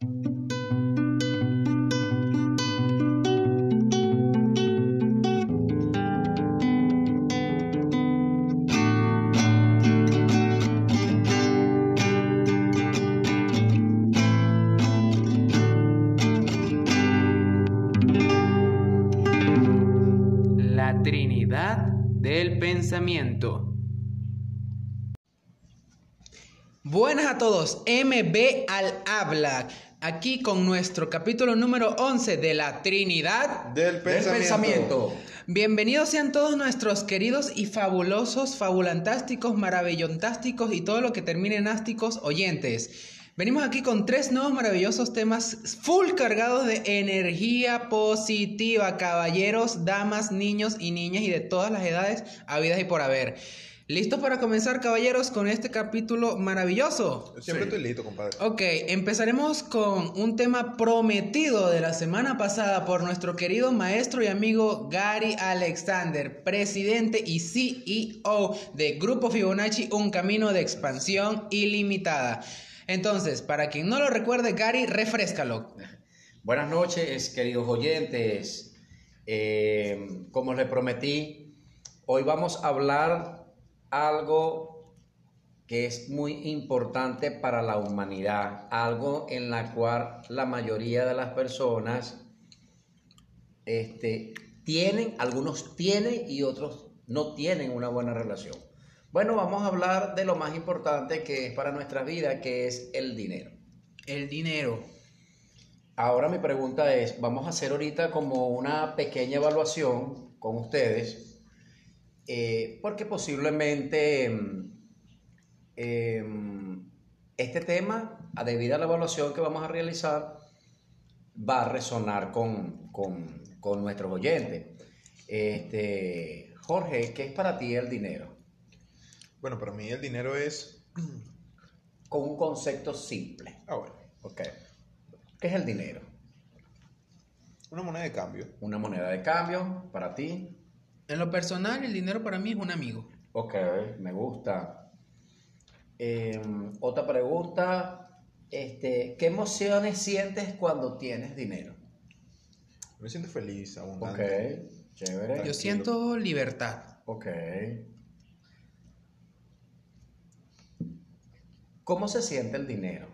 La Trinidad del Pensamiento. Buenas a todos, MB al habla, aquí con nuestro capítulo número 11 de la Trinidad Del pensamiento. Bienvenidos sean todos nuestros queridos y fabulosos, fabulantásticos, maravillontásticos y todo lo que termine en ásticos oyentes. Venimos aquí con tres nuevos maravillosos temas full cargados de energía positiva, caballeros, damas, niños y niñas y de todas las edades habidas y por haber. ¿Listos para comenzar, caballeros, con este capítulo maravilloso? Siempre Sí. estoy listo, compadre. Ok, empezaremos con un tema prometido de la semana pasada por nuestro querido maestro y amigo Gary Alexander, presidente y CEO de Grupo Fibonacci, un camino de expansión ilimitada. Entonces, para quien no lo recuerde, Gary, refrescalo. Buenas noches, queridos oyentes. Eh, como les prometí, hoy vamos a hablar algo que es muy importante para la humanidad, algo en la cual la mayoría de las personas este, tienen, algunos tienen y otros no tienen una buena relación. Bueno, vamos a hablar de lo más importante que es para nuestra vida, que es el dinero. El dinero. Ahora mi pregunta es, vamos a hacer ahorita como una pequeña evaluación con ustedes, eh, porque posiblemente mm, em, este tema, a debido a la evaluación que vamos a realizar, va a resonar con, con, con nuestros oyentes. Este, Jorge, ¿qué es para ti el dinero? Bueno, para mí el dinero es. Con un concepto simple. Ah, bueno. Ok. ¿Qué es el dinero? Una moneda de cambio. Una moneda de cambio para ti. En lo personal, el dinero para mí es un amigo. Ok, me gusta. Eh, otra pregunta. Este, ¿Qué emociones sientes cuando tienes dinero? Me siento feliz, Ok, abundante. chévere. Yo siento libertad. Ok. ¿Cómo se siente el dinero?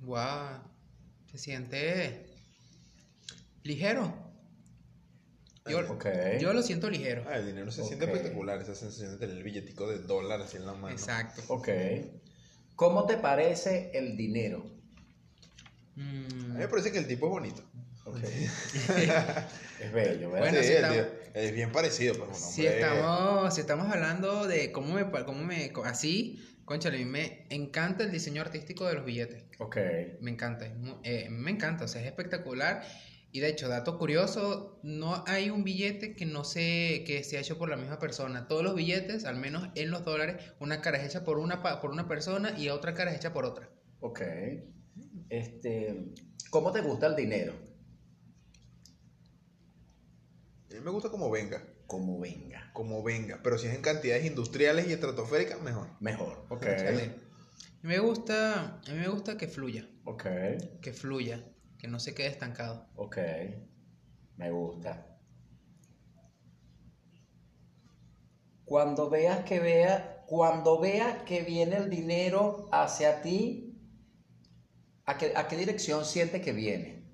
Wow, se siente ligero. Yo, lo siento ligero. Ah, el dinero se siente espectacular, esa sensación de tener el billetico de dólar así en la mano. Exacto. Ok. ¿Cómo te parece el dinero? A Mm, mí me parece que el tipo es bonito. Es bello, ¿verdad? Bueno, sí, sí el está- tío- es bien parecido, pero un hombre. si, estamos, si estamos hablando de cómo me, cómo me, así, conchale, a mí me encanta el diseño artístico de los billetes. Ok. Me encanta, eh, me encanta, o sea, es espectacular. Y de hecho, dato curioso, no hay un billete que no se, que sea hecho por la misma persona. Todos los billetes, al menos en los dólares, una cara es hecha por una, pa- por una persona y otra cara es hecha por otra. Ok. Este, ¿cómo te gusta el dinero? A mí me gusta como venga, Como venga. como venga. Pero si es en cantidades industriales y estratosféricas, mejor. Mejor. Ok. Me gusta, a mí me gusta que fluya, Ok. que fluya, que no se quede estancado. Ok. Me gusta. Cuando veas que vea, cuando veas que viene el dinero hacia ti, ¿a qué, a qué dirección sientes que viene?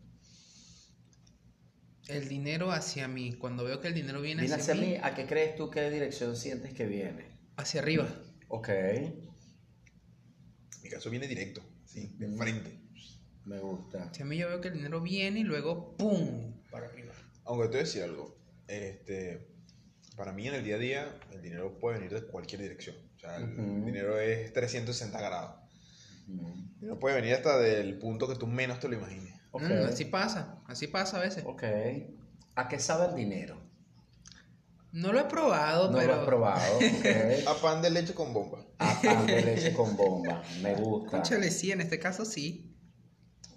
El dinero hacia mí, cuando veo que el dinero viene, Viene hacia, hacia mí, mí, ¿a qué crees tú qué dirección sientes que viene? hacia arriba. Ok. En mi caso viene directo, sí, de frente. Me gusta. Hacia mí yo veo que el dinero viene y luego ¡pum! para arriba. Aunque te voy a decir algo. Este, para mí en el día a día, el dinero puede venir de cualquier dirección. O sea, el dinero es 360 grados. Mm. El dinero puede venir hasta del punto que tú menos te lo imagines. Ok. Mm, así pasa, así pasa a veces. Ok. ¿A qué sabe el dinero? No lo he probado, No pero. lo he probado. A pan de leche con bomba. A pan de leche con bomba. Me gusta. Cónchale, sí, en este caso sí.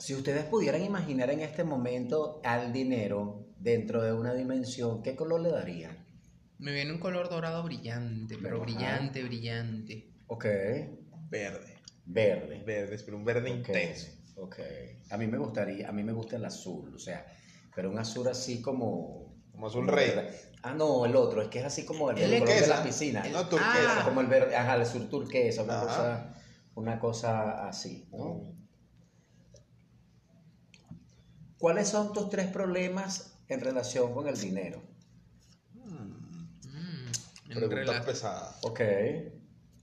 Si ustedes pudieran imaginar en este momento al dinero dentro de una dimensión, ¿qué color le darían? Me viene un color dorado brillante, pero brillante, brillante. Ok. Verde. Verde. Verdes, pero un verde intenso. Ok. A mí me gustaría, a mí me gusta el azul, o sea, pero un azul así como... Como azul rey. Ah, no, el otro, es que es así como el, El el color de la piscina. No, turquesa. Ah. Como el verde, ajá, el azul turquesa, una cosa, una cosa así, ¿no? ¿Cuáles son tus tres problemas en relación con el dinero? Mm, Preguntas pesadas. Ok.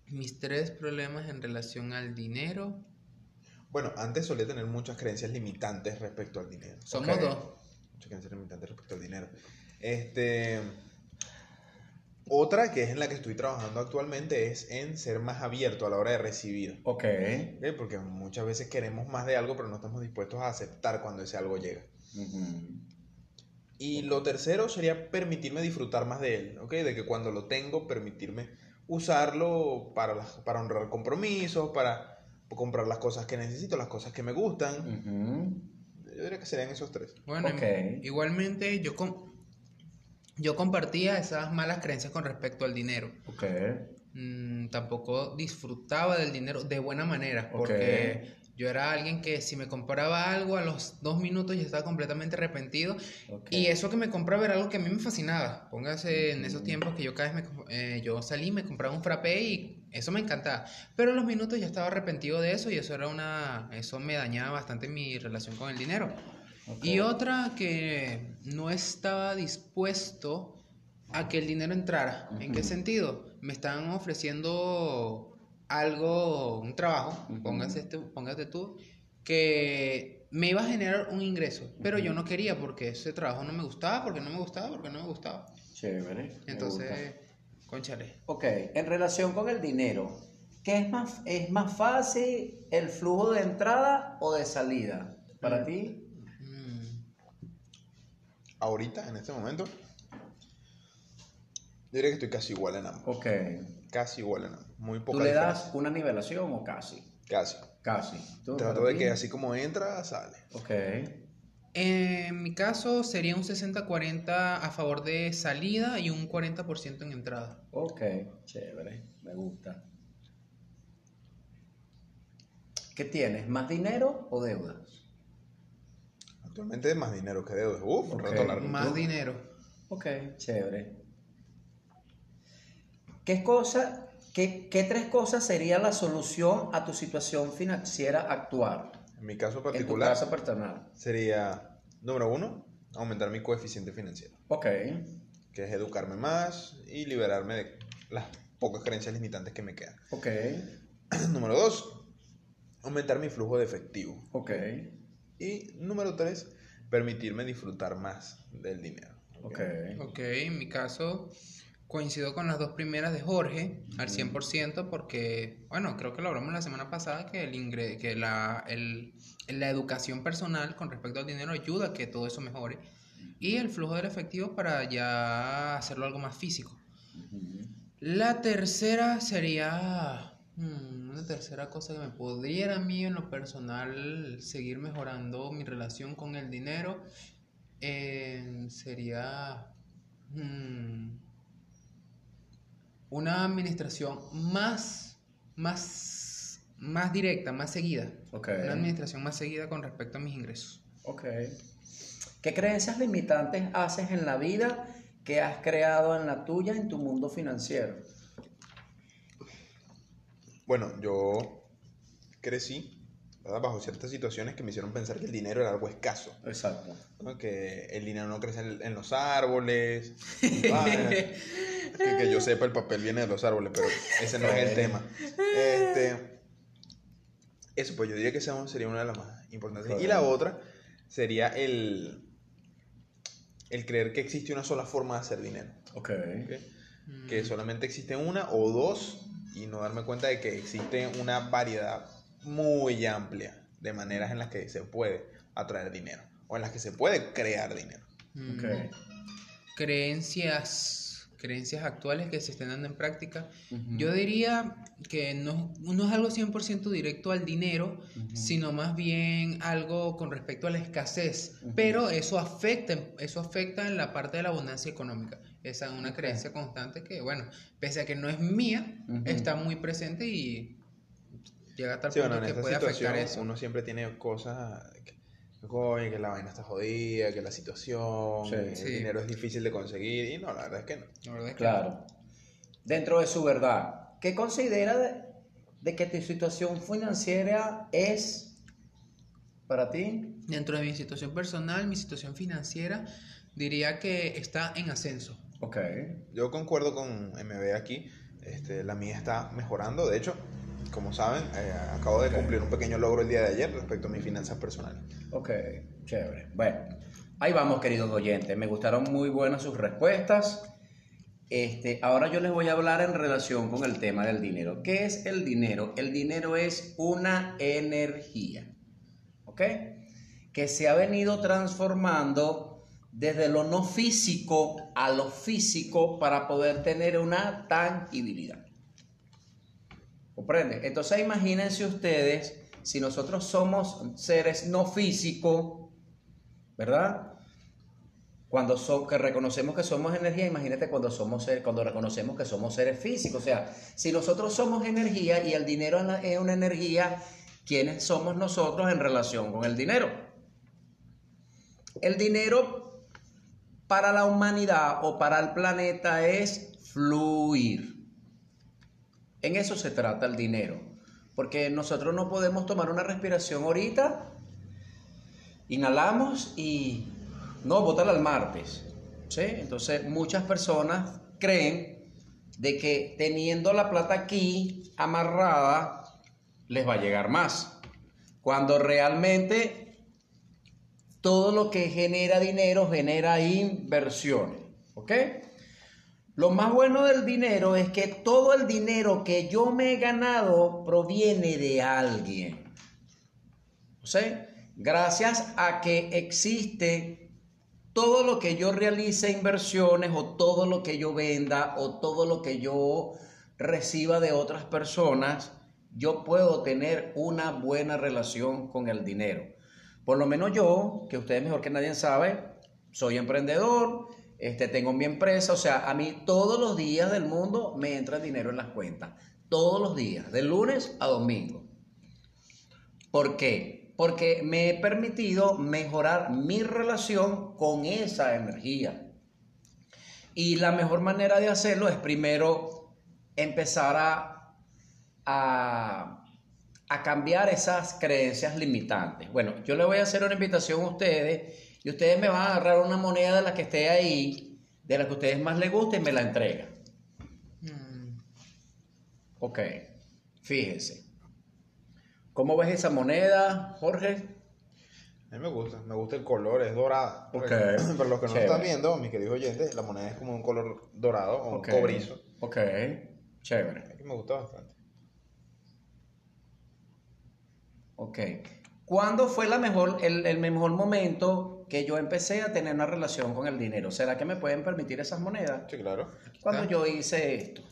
Mis tres problemas en relación al dinero. Bueno, antes solía tener muchas creencias limitantes respecto al dinero. Somos dos. Muchas creencias limitantes respecto al dinero. Este. Otra que es en la que estoy trabajando actualmente es en ser más abierto a la hora de recibir. Ok. ¿ok? Porque muchas veces queremos más de algo, pero no estamos dispuestos a aceptar cuando ese algo llega. Ujú. Y lo tercero sería permitirme disfrutar más de él, ¿ok? De que cuando lo tengo, permitirme usarlo para, las- para honrar compromisos, para comprar las cosas que necesito, las cosas que me gustan. Ujú. Yo diría que serían esos tres. Bueno, Ok. igualmente yo, com- yo compartía esas malas creencias con respecto al dinero. Ok. Mm, tampoco disfrutaba del dinero de buena manera, porque yo era alguien que si me compraba algo a los dos minutos ya estaba completamente arrepentido. ok. Y eso que me compraba era algo que a mí me fascinaba. Póngase en esos tiempos que yo cada vez me, eh, yo salí, me compraba un frappé y eso me encantaba. Pero a los minutos ya estaba arrepentido de eso y eso era una, eso me dañaba bastante mi relación con el dinero. Y otra que no estaba dispuesto a que el dinero entrara. ¿En qué sentido? Me estaban ofreciendo algo, un trabajo, Ujú. póngase, este- póngate tú, que me iba a generar un ingreso, pero yo no quería porque ese trabajo no me gustaba, porque no me gustaba, porque no me gustaba. Chévere. Entonces, conchale. Ok, en relación con el dinero, ¿qué es más, es más fácil el flujo de entrada o de salida? Para Mm. ti, Ahorita, en este momento, yo diría que estoy casi igual en ambos. ok. Casi igual en ambos. Muy ¿Tú poca le diferencia. das una nivelación o casi? Casi. Casi. ¿Tú, Trato de ti? que así como entra, sale. Ok, En mi caso sería un 60-40 a favor de salida y un 40% en entrada. ok, chévere, me gusta. ¿Qué tienes? ¿Más dinero o deudas? Actualmente más dinero que deuda. Uf, un Ok. rato largo. Más dinero. Ok, chévere. ¿Qué cosa, qué, qué tres cosas sería la solución a tu situación financiera actual? En mi caso En tu particular caso personal. sería, número uno, aumentar mi coeficiente financiero, Ok, que es educarme más y liberarme de las pocas creencias limitantes que me quedan. ok, número dos, aumentar mi flujo de efectivo. ok, Y número tres, permitirme disfrutar más del dinero. ok. Ok, en mi caso coincido con las dos primeras de Jorge al 100% porque, bueno, creo que lo hablamos la semana pasada que, el ingre que la, el- la educación personal con respecto al dinero ayuda a que todo eso mejore y el flujo del efectivo para ya hacerlo algo más físico. La tercera sería mm, una tercera cosa que me pudiera a mí en lo personal seguir mejorando mi relación con el dinero eh, sería mm, una administración más, más, más directa, más seguida. Una administración más seguida con respecto a mis ingresos. Ok. ¿Qué creencias limitantes haces en la vida que has creado en la tuya, en tu mundo financiero? Bueno, yo crecí ¿verdad? bajo ciertas situaciones que me hicieron pensar que el dinero era algo escaso. Exacto. ¿no? Que el dinero no crece en, en los árboles. Ah, que, que yo sepa, el papel viene de los árboles, pero ese no es el tema. Este, eso, pues yo diría que esa sería una de las más importantes. Y la otra sería el, el creer que existe una sola forma de hacer dinero. Ok. ¿ok? Que solamente existe una o dos y no darme cuenta de que existe una variedad muy amplia de maneras en las que se puede atraer dinero o en las que se puede crear dinero. Mm, Ok. Creencias, creencias actuales que se estén dando en práctica. Ujú. Yo diría que no, no es algo 100% directo al dinero, sino más bien algo con respecto a la escasez. Ujú. Pero eso afecta, eso afecta en la parte de la abundancia económica. Esa es una creencia constante que, bueno, pese a que no es mía, está muy presente y llega a tal Sí, punto bueno, en que puede afectar eso. uno siempre tiene cosas que, oye, que la vaina está jodida, que la situación, Sí. el Sí. dinero es difícil de conseguir y no, la verdad es que no. La verdad es que Claro. Dentro de su verdad, ¿qué considera de, de que tu situación financiera es para ti? Dentro de mi situación personal, mi situación financiera, diría que está en ascenso. Ok. Yo concuerdo con MB aquí, este, la mía está mejorando, de hecho, como saben, eh, acabo de Ok. cumplir un pequeño logro el día de ayer respecto a mis finanzas personales. Ok, chévere. Bueno, ahí vamos, queridos oyentes. Me gustaron muy buenas sus respuestas. Este, ahora yo les voy a hablar en relación con el tema del dinero. ¿Qué es el dinero? El dinero es una energía, ¿ok? Que se ha venido transformando desde lo no físico a lo físico para poder tener una tangibilidad. ¿Comprende? Entonces imagínense ustedes, si nosotros somos seres no físicos, ¿verdad? Cuando so- que reconocemos que somos energía, imagínate cuando somos ser- cuando reconocemos que somos seres físicos. O sea, si nosotros somos energía y el dinero es una energía, ¿quiénes somos nosotros en relación con el dinero? El dinero para la humanidad o para el planeta es fluir. En eso se trata el dinero. Porque nosotros no podemos tomar una respiración ahorita, inhalamos y no, bótala al martes. ¿sí? Entonces muchas personas creen de que teniendo la plata aquí amarrada les va a llegar más. Cuando realmente todo lo que genera dinero genera inversiones. ¿Ok? Lo más bueno del dinero es que todo el dinero que yo me he ganado proviene de alguien. Sea, gracias a que existe todo lo que yo realice inversiones o todo lo que yo venda o todo lo que yo reciba de otras personas, yo puedo tener una buena relación con el dinero. Por lo menos yo, que ustedes mejor que nadie sabe, soy emprendedor, este, tengo mi empresa, o sea, a mí todos los días del mundo me entra dinero en las cuentas. Todos los días, de lunes a domingo. ¿Por qué? Porque me he permitido mejorar mi relación con esa energía. Y la mejor manera de hacerlo es primero empezar a, a, a cambiar esas creencias limitantes. Bueno, yo le voy a hacer una invitación a ustedes y ustedes me van a agarrar una moneda de la que esté ahí, de la que a ustedes más les guste y me la entregan. Mm, Ok, fíjense. ¿Cómo ves esa moneda, Jorge? A mí me gusta, me gusta el color, es dorada. Ok. Para los que no están viendo, mis queridos oyentes, la moneda es como un color dorado o Ok. un cobrizo. Ok, chévere. Que me gusta bastante. Ok. ¿Cuándo fue la mejor, el, el mejor momento que yo empecé a tener una relación con el dinero? ¿Será que me pueden permitir esas monedas? Sí, claro. Cuando yo hice esto.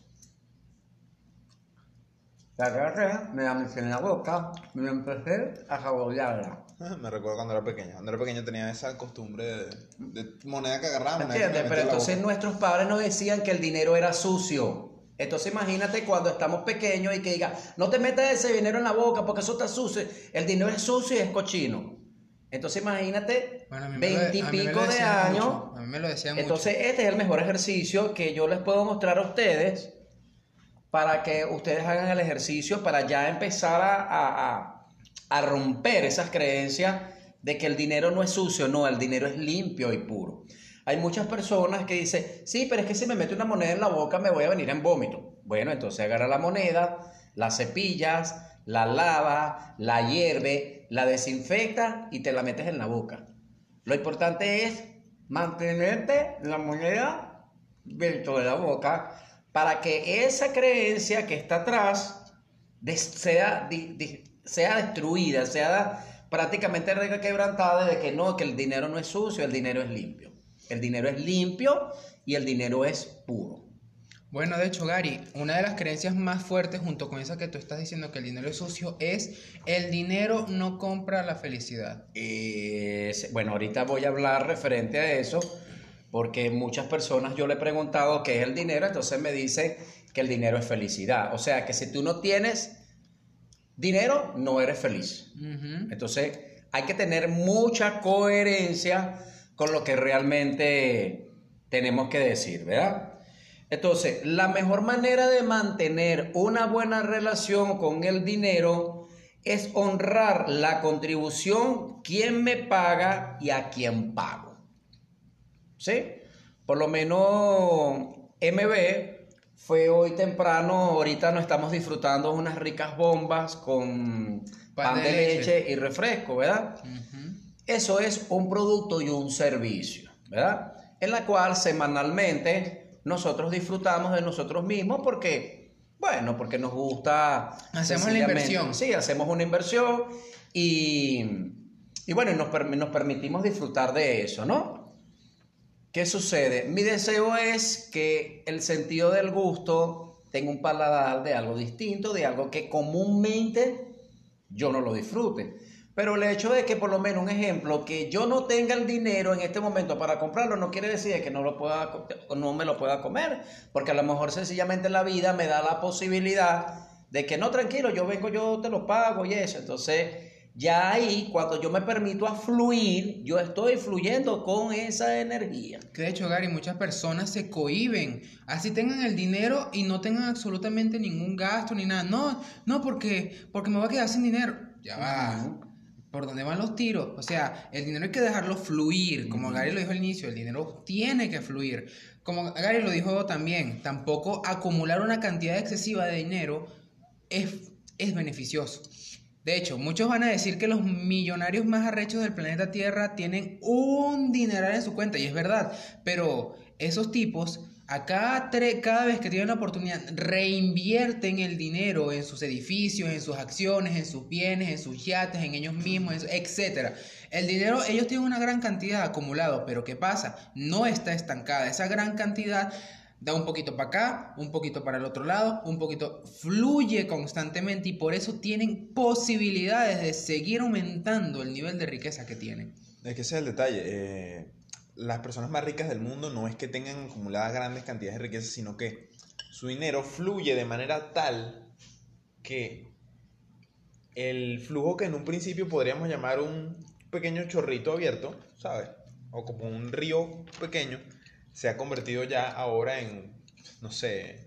La agarré, me la metí en la boca y me empecé a saborearla. Me recuerdo cuando era pequeño. Cuando era pequeño tenía esa costumbre de, de moneda que agarraba. ¿Me moneda que entiendes? me Pero entonces nuestros padres nos decían que el dinero era sucio. Entonces imagínate cuando estamos pequeños y que diga, no te metas ese dinero en la boca porque eso está sucio. El dinero es sucio y es cochino. Entonces imagínate, Bueno, de- veintipico de decían años. mucho, A mí me lo decían Entonces este es el mejor ejercicio que yo les puedo mostrar a ustedes para que ustedes hagan el ejercicio para ya empezar a- a romper esas creencias de que el dinero no es sucio, no, el dinero es limpio y puro. Hay muchas personas que dicen, sí, pero es que si me meto una moneda en la boca me voy a venir en vómito. Bueno, entonces agarra la moneda, la cepillas, la lava, la hierve, la desinfecta y te la metes en la boca. Lo importante es mantenerte la moneda dentro de la boca para que esa creencia que está atrás sea, sea destruida, sea prácticamente quebrantada de que no, que el dinero no es sucio, el dinero es limpio. El dinero es limpio y el dinero es puro. Bueno, de hecho, Gary, una de las creencias más fuertes junto con esa que tú estás diciendo que el dinero es sucio es el dinero no compra la felicidad. Bueno, ahorita voy a hablar referente a eso, porque muchas personas yo le he preguntado qué es el dinero, entonces me dicen que el dinero es felicidad. O sea, que si tú no tienes dinero, no eres feliz. Entonces, hay que tener mucha coherencia con lo que realmente tenemos que decir, ¿verdad? Entonces, la mejor manera de mantener una buena relación con el dinero es honrar la contribución, quién me paga y a quién pago. ¿Sí? Por lo menos MB fue hoy temprano, ahorita nos estamos disfrutando unas ricas bombas con pan, de, leche. y refresco, ¿verdad? Eso es un producto y un servicio, ¿verdad? En la cual semanalmente nosotros disfrutamos de nosotros mismos porque, bueno, porque nos gusta... Hacemos la inversión. Sí, hacemos una inversión y, y bueno, nos, nos permitimos disfrutar de eso, ¿no? ¿Qué sucede? Mi deseo es que el sentido del gusto tenga un paladar de algo distinto, de algo que comúnmente yo no lo disfrute. Pero el hecho de que por lo menos un ejemplo, que yo no tenga el dinero en este momento para comprarlo, no quiere decir que no, lo pueda, no me lo pueda comer, porque a lo mejor sencillamente la vida me da la posibilidad de que no, tranquilo, yo vengo, yo te lo pago y eso. Entonces, ya ahí, cuando yo me permito a fluir, yo estoy fluyendo con esa energía. Que de hecho, Gary, muchas personas se cohiben, así tengan el dinero y no tengan absolutamente ningún gasto ni nada. No, no, porque, porque me voy a quedar sin dinero. Ya va. ¿Por dónde van los tiros? O sea, el dinero hay que dejarlo fluir. Como Gary lo dijo al inicio, el dinero tiene que fluir. Como Gary lo dijo también, tampoco acumular una cantidad excesiva de dinero es, es beneficioso. De hecho, muchos van a decir que los millonarios más arrechos del planeta Tierra tienen un dineral en su cuenta, y es verdad, pero esos tipos, a cada, cada vez que tienen la oportunidad, reinvierten el dinero en sus edificios, en sus acciones, en sus bienes, en sus yates, en ellos mismos, etc. El dinero, ellos tienen una gran cantidad acumulado, pero ¿qué pasa? No está estancada. Esa gran cantidad da un poquito para acá, un poquito para el otro lado, un poquito, fluye constantemente y por eso tienen posibilidades de seguir aumentando el nivel de riqueza que tienen. Es que ese es el detalle. Eh, las personas más ricas del mundo no es que tengan acumuladas grandes cantidades de riqueza, sino que su dinero fluye de manera tal que el flujo que en un principio podríamos llamar un pequeño chorrito abierto, ¿sabes? O como un río pequeño, se ha convertido ya ahora en, no sé...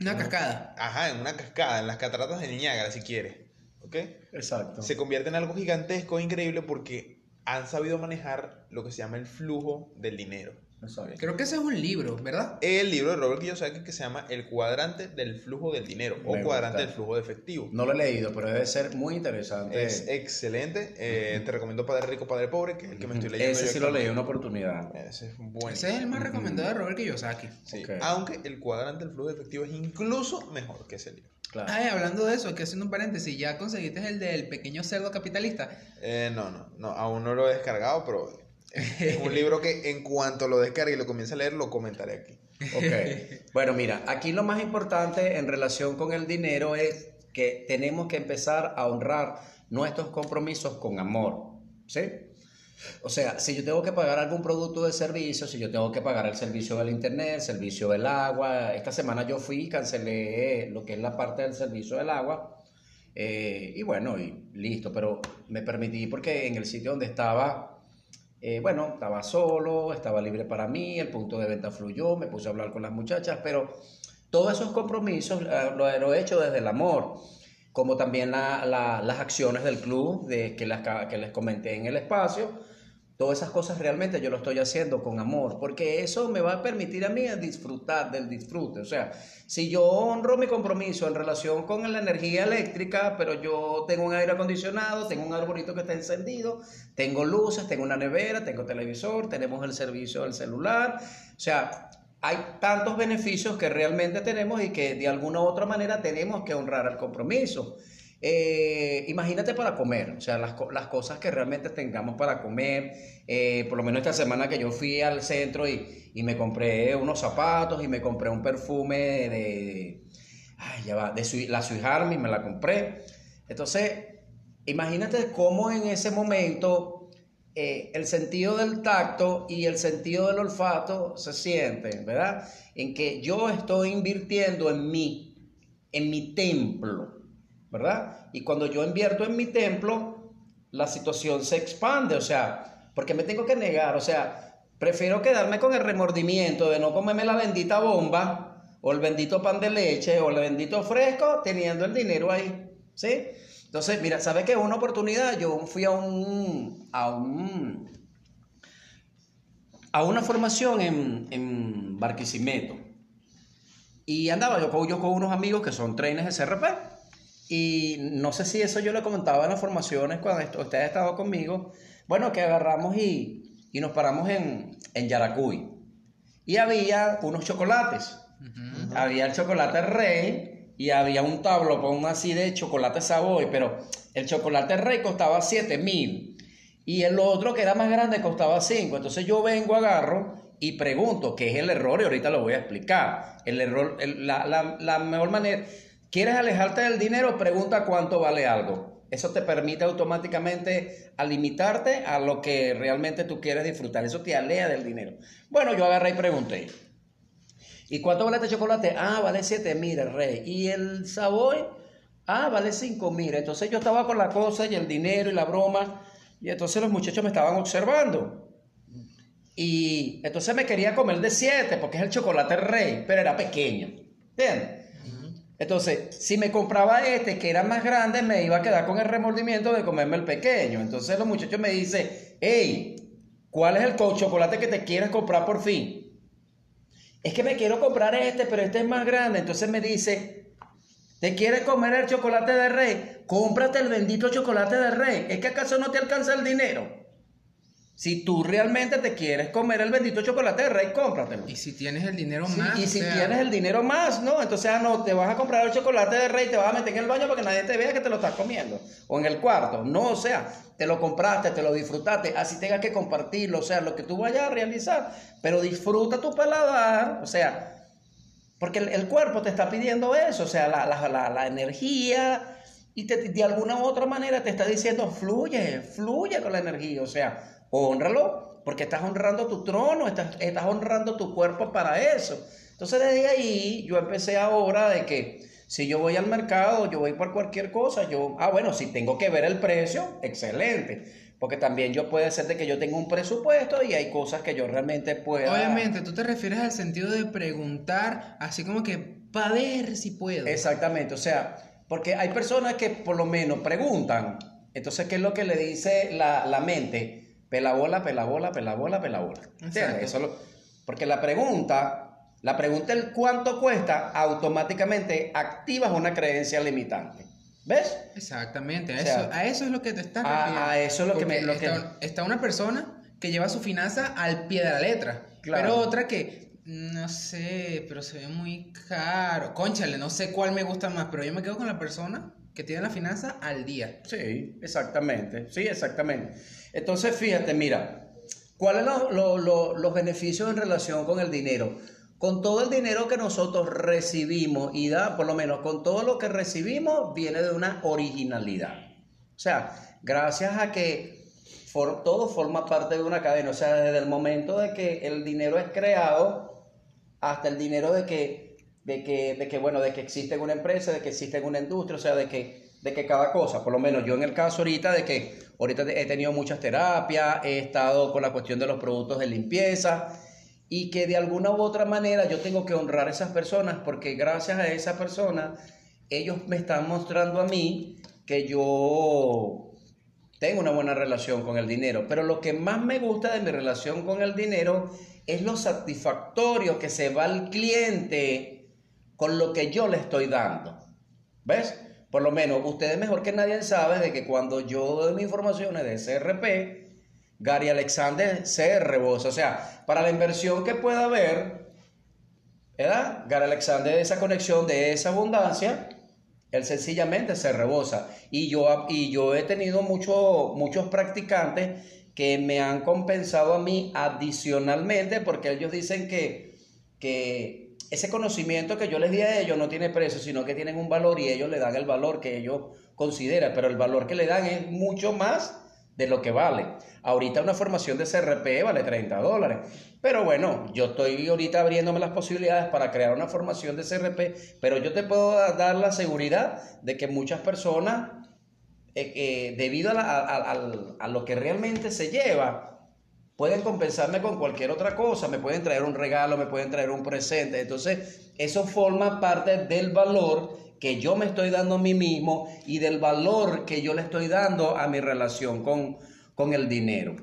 Una cascada. Ajá, en una cascada, en las cataratas de Niágara, si quieres. ¿Ok? Exacto. Se convierte en algo gigantesco, increíble, porque han sabido manejar lo que se llama el flujo del dinero. Creo que ese es un libro, ¿verdad? El libro de Robert Kiyosaki que se llama El cuadrante del flujo del dinero o cuadrante del flujo de efectivo. No lo he leído, pero debe ser muy interesante. Es excelente. Eh, te recomiendo Padre Rico, Padre Pobre, que es el que me estoy leyendo. Ese sí lo leí, una oportunidad. Ese es bueno. Ese es el más recomendado de Robert Kiyosaki. Sí. Aunque el cuadrante del flujo de efectivo es incluso mejor que ese libro. Claro. Ay, hablando de eso, que haciendo un paréntesis, ¿ya conseguiste el del pequeño cerdo capitalista? Eh, no, no, no, aún no lo he descargado, pero es un libro que en cuanto lo descargue y lo comience a leer, lo comentaré aquí. Ok. Bueno, mira, aquí lo más importante en relación con el dinero es que tenemos que empezar a honrar nuestros compromisos con amor. ¿Sí? O sea, si yo tengo que pagar algún producto de servicio, si yo tengo que pagar el servicio del internet, el servicio del agua, esta semana yo fui y cancelé lo que es la parte del servicio del agua. Eh, y bueno, y listo, pero me permití porque en el sitio donde estaba eh, bueno, estaba solo, estaba libre para mí, el punto de venta fluyó, me puse a hablar con las muchachas, pero todos esos compromisos eh, lo, he hecho desde el amor, como también las acciones del club de, que, las, que les comenté en el espacio Todas esas cosas realmente yo lo estoy haciendo con amor, porque eso me va a permitir a mí disfrutar del disfrute. O sea, si yo honro mi compromiso en relación con la energía eléctrica, pero yo tengo un aire acondicionado, tengo un arbolito que está encendido, tengo luces, tengo una nevera, tengo televisor, tenemos el servicio del celular. O sea, hay tantos beneficios que realmente tenemos y que de alguna u otra manera tenemos que honrar el compromiso. Eh, imagínate para comer, o sea, las, las, cosas que realmente tengamos para comer. Eh, por lo menos esta semana que yo fui al centro y, y, me compré unos zapatos y me compré un perfume de, ay, ya va, de la Sweet Army, me la compré. Entonces, imagínate cómo en ese momento eh, el sentido del tacto y el sentido del olfato se sienten, ¿verdad? En que yo estoy invirtiendo en mí, en mi templo ¿verdad? Y cuando yo invierto en mi templo, la situación se expande, o sea, porque me tengo que negar, o sea, prefiero quedarme con el remordimiento de no comerme la bendita bomba o el bendito pan de leche o el bendito fresco teniendo el dinero ahí, ¿sí? Entonces, mira, ¿sabes qué? Una oportunidad, yo fui a un, a un, a una formación en, en Barquisimeto y andaba yo con, yo con unos amigos que son trainers de CRP. Y no sé si eso yo le comentaba en las formaciones cuando ustedes estaban conmigo. Bueno, que agarramos y, y nos paramos en, en, Yaracuy. Y había unos chocolates. Había el chocolate rey y había un tablopón así de chocolate Savoy, pero el chocolate rey costaba 7 mil. Y el otro que era más grande costaba 5. Entonces yo vengo, agarro y pregunto, ¿qué es el error? Y ahorita lo voy a explicar. El error, la, la, la, mejor manera, ¿quieres alejarte del dinero? Pregunta cuánto vale algo. Eso te permite automáticamente limitarte a lo que realmente tú quieres disfrutar. Eso te aleja del dinero. Bueno, yo agarré y pregunté. ¿Y cuánto vale este chocolate? Ah, vale 7 mil, rey. ¿Y el Savoy? Ah, vale 5 mil. Entonces yo estaba con la cosa y el dinero y la broma. Y entonces los muchachos me estaban observando. Y entonces me quería comer de 7 porque es el chocolate rey, pero era pequeño. ¿Entiendes? Entonces, si me compraba este que era más grande, me iba a quedar con el remordimiento de comerme el pequeño. Entonces los muchachos me dicen, hey, ¿cuál es el chocolate que te quieres comprar por fin? Es que me quiero comprar este, pero este es más grande. Entonces me dice, ¿te quieres comer el chocolate de rey? Cómprate el bendito chocolate de rey. ¿Es que acaso no te alcanza el dinero? Si tú realmente te quieres comer el bendito chocolate de rey, cómpratelo. Y si tienes el dinero más. Y si tienes el dinero más, ¿no? Entonces, ah, no, te vas a comprar el chocolate de rey, te vas a meter en el baño para que nadie te vea que te lo estás comiendo. O en el cuarto. No, o sea, te lo compraste, te lo disfrutaste, así tengas que compartirlo, o sea, lo que tú vayas a realizar. Pero disfruta tu paladar, o sea, porque el, cuerpo te está pidiendo eso, o sea, la, la, la, energía. Y te, de alguna u otra manera te está diciendo, fluye, fluye con la energía, o sea honralo, porque estás honrando tu trono, estás, estás honrando tu cuerpo para eso. Entonces desde ahí yo empecé ahora de que si yo voy al mercado, yo voy por cualquier cosa, yo, ah, bueno, si tengo que ver el precio, excelente. Porque también yo puede ser de que yo tenga un presupuesto y hay cosas que yo realmente pueda... Obviamente, tú te refieres al sentido de preguntar, así como que para ver si puedo. Exactamente, o sea, porque hay personas que por lo menos preguntan. Entonces, ¿qué es lo que le dice la, la mente? Pelabola, pelabola, pelabola, pelabola. Eso lo, porque la pregunta, la pregunta el cuánto cuesta, automáticamente activas una creencia limitante. ¿Ves? Exactamente, a, eso, a eso es lo que te estás refiriendo. A eso es lo que me... Lo está, que... está una persona que lleva su finanza al pie de la letra, pero otra que no sé, pero se ve muy caro. Conchale, no sé cuál me gusta más, pero yo me quedo con la persona que tiene la finanza al día. Sí, exactamente. Sí, exactamente. Entonces, fíjate, mira, ¿cuáles son los beneficios en relación con el dinero? Con todo el dinero que nosotros recibimos y da, por lo menos con todo lo que recibimos, viene de una originalidad. O sea, gracias a que todo forma parte de una cadena. O sea, desde el momento de que el dinero es creado hasta el dinero de que, de que, de que bueno, de que existe una empresa, de que existe una industria, o sea, de que de que cada cosa, por lo menos yo en el caso ahorita de que ahorita he tenido muchas terapias, he estado con la cuestión de los productos de limpieza y que de alguna u otra manera yo tengo que honrar a esas personas porque gracias a esa persona ellos me están mostrando a mí que yo tengo una buena relación con el dinero, pero lo que más me gusta de mi relación con el dinero es lo satisfactorio que se va al cliente con lo que yo le estoy dando. ¿Ves? Por lo menos ustedes mejor que nadie saben de que cuando yo doy mis informaciones de CRP, Gary Alexander se rebosa. O sea, para la inversión que pueda haber, ¿verdad? Gary Alexander, esa conexión de esa abundancia, él sencillamente se rebosa. Y yo, y yo he tenido muchos practicantes que me han compensado a mí adicionalmente porque ellos dicen que, que ese conocimiento que yo les di a ellos no tiene precio, sino que tienen un valor y ellos le dan el valor que ellos consideran, pero el valor que le dan es mucho más de lo que vale. Ahorita una formación de CRP vale 30 dólares. Pero bueno, yo estoy ahorita abriéndome las posibilidades para crear una formación de CRP, pero yo te puedo dar la seguridad de que muchas personas, eh, eh, debido a, lo que realmente se lleva, pueden compensarme con cualquier otra cosa, me pueden traer un regalo, me pueden traer un presente. Entonces, eso forma parte del valor que yo me estoy dando a mí mismo y del valor que yo le estoy dando a mi relación con, con el dinero.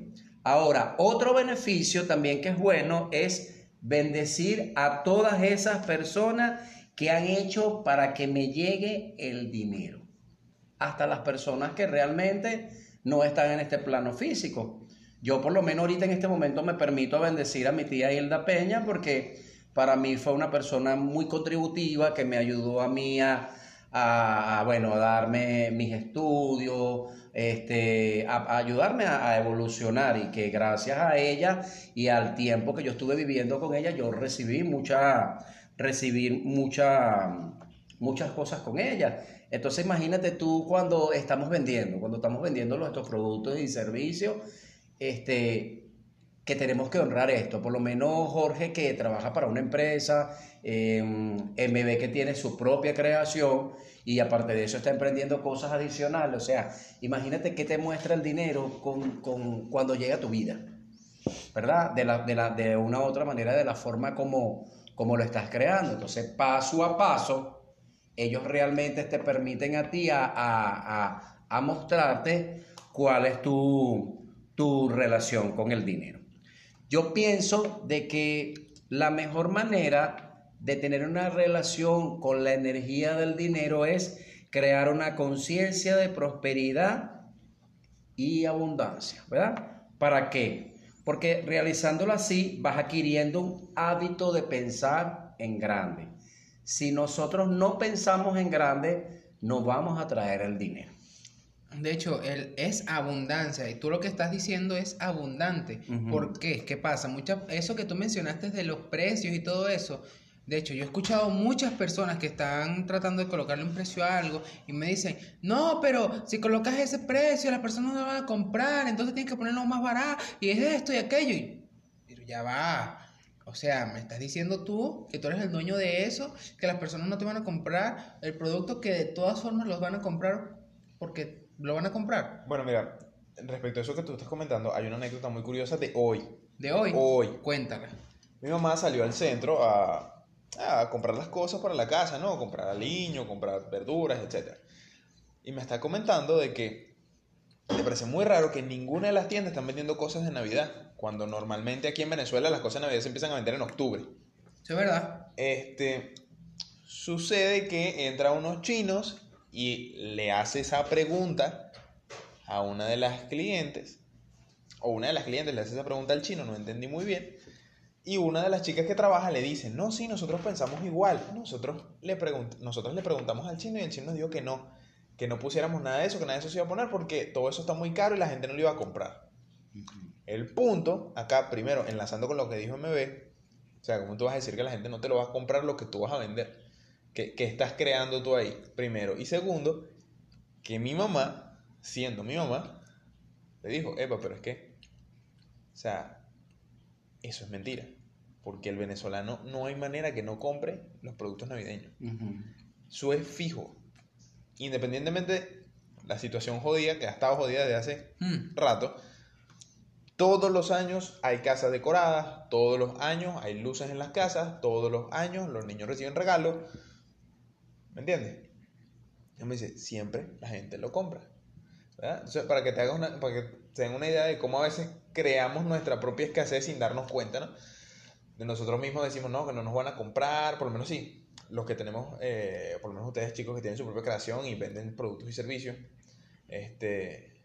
Ahora, otro beneficio también que es bueno es bendecir a todas esas personas que han hecho para que me llegue el dinero. Hasta las personas que realmente no están en este plano físico. Yo por lo menos ahorita en este momento me permito bendecir a mi tía Hilda Peña porque para mí fue una persona muy contributiva que me ayudó a mí a, bueno, a darme mis estudios, este, a, ayudarme a, evolucionar y que gracias a ella y al tiempo que yo estuve viviendo con ella, yo recibí mucha, recibir mucha, muchas cosas con ella. Entonces imagínate tú cuando estamos vendiendo, cuando estamos vendiendo nuestros productos y servicios, este, que tenemos que honrar esto. Por lo menos Jorge, que trabaja para una empresa, eh, MB que tiene su propia creación y aparte de eso está emprendiendo cosas adicionales. O sea, imagínate qué te muestra el dinero con, con cuando llega a tu vida, ¿verdad? De, la, de, la, de una u otra manera, de la forma como, como lo estás creando. Entonces, paso a paso, ellos realmente te permiten a ti a, a, a mostrarte cuál es tu, tu relación con el dinero. Yo pienso de que la mejor manera de tener una relación con la energía del dinero es crear una conciencia de prosperidad y abundancia, ¿verdad? ¿Para qué? Porque realizándolo así vas adquiriendo un hábito de pensar en grande. Si nosotros no pensamos en grande, no vamos a traer el dinero. De hecho, él es abundancia y tú lo que estás diciendo es abundante. ¿Por qué? ¿Qué pasa? Mucha, eso que tú mencionaste de los precios y todo eso. De hecho, yo he escuchado muchas personas que están tratando de colocarle un precio a algo y me dicen, no, pero si colocas ese precio, las personas no van a comprar, entonces tienes que ponerlo más barato y es esto y aquello. Y, pero ya va. O sea, me estás diciendo tú que tú eres el dueño de eso, que las personas no te van a comprar el producto que de todas formas los van a comprar porque ¿Lo van a comprar? Bueno, mira, respecto a eso que tú estás comentando, hay una anécdota muy curiosa de hoy. ¿De hoy? Hoy. Cuéntame. Mi mamá salió al centro a, a comprar las cosas para la casa, ¿no? Comprar aliño, comprar verduras, etc. Y me está comentando de que le parece muy raro que ninguna de las tiendas están vendiendo cosas de Navidad, cuando normalmente aquí en Venezuela las cosas de Navidad se empiezan a vender en octubre. es verdad. Este, sucede que entran unos chinos y le hace esa pregunta a una de las clientes, o una de las clientes le hace esa pregunta al chino, no entendí muy bien, y una de las chicas que trabaja le dice, no, sí, nosotros pensamos igual, nosotros le, nosotros le preguntamos al chino y el chino nos dijo que no, que no pusiéramos nada de eso, que nada de eso se iba a poner porque todo eso está muy caro y la gente no lo iba a comprar. El punto, acá primero, enlazando con lo que dijo MB, o sea, ¿cómo tú vas a decir que la gente no te lo va a comprar lo que tú vas a vender? Que, estás creando tú ahí, primero. Y segundo, que mi mamá, siendo mi mamá, le dijo, Eva, pero es que, o sea, eso es mentira. Porque el venezolano no hay manera que no compre los productos navideños. Eso es fijo. Independientemente de la situación jodida, que ha estado jodida desde hace mm. rato, todos los años hay casas decoradas, todos los años hay luces en las casas, todos los años los niños reciben regalos. ¿Me entiendes? Yo me dice, siempre la gente lo compra. ¿verdad? Entonces, para que te hagas una, para que te den una idea de cómo a veces creamos nuestra propia escasez sin darnos cuenta, ¿no? De nosotros mismos decimos, no, que no nos van a comprar, por lo menos sí, los que tenemos, eh, por lo menos ustedes chicos que tienen su propia creación y venden productos y servicios, este,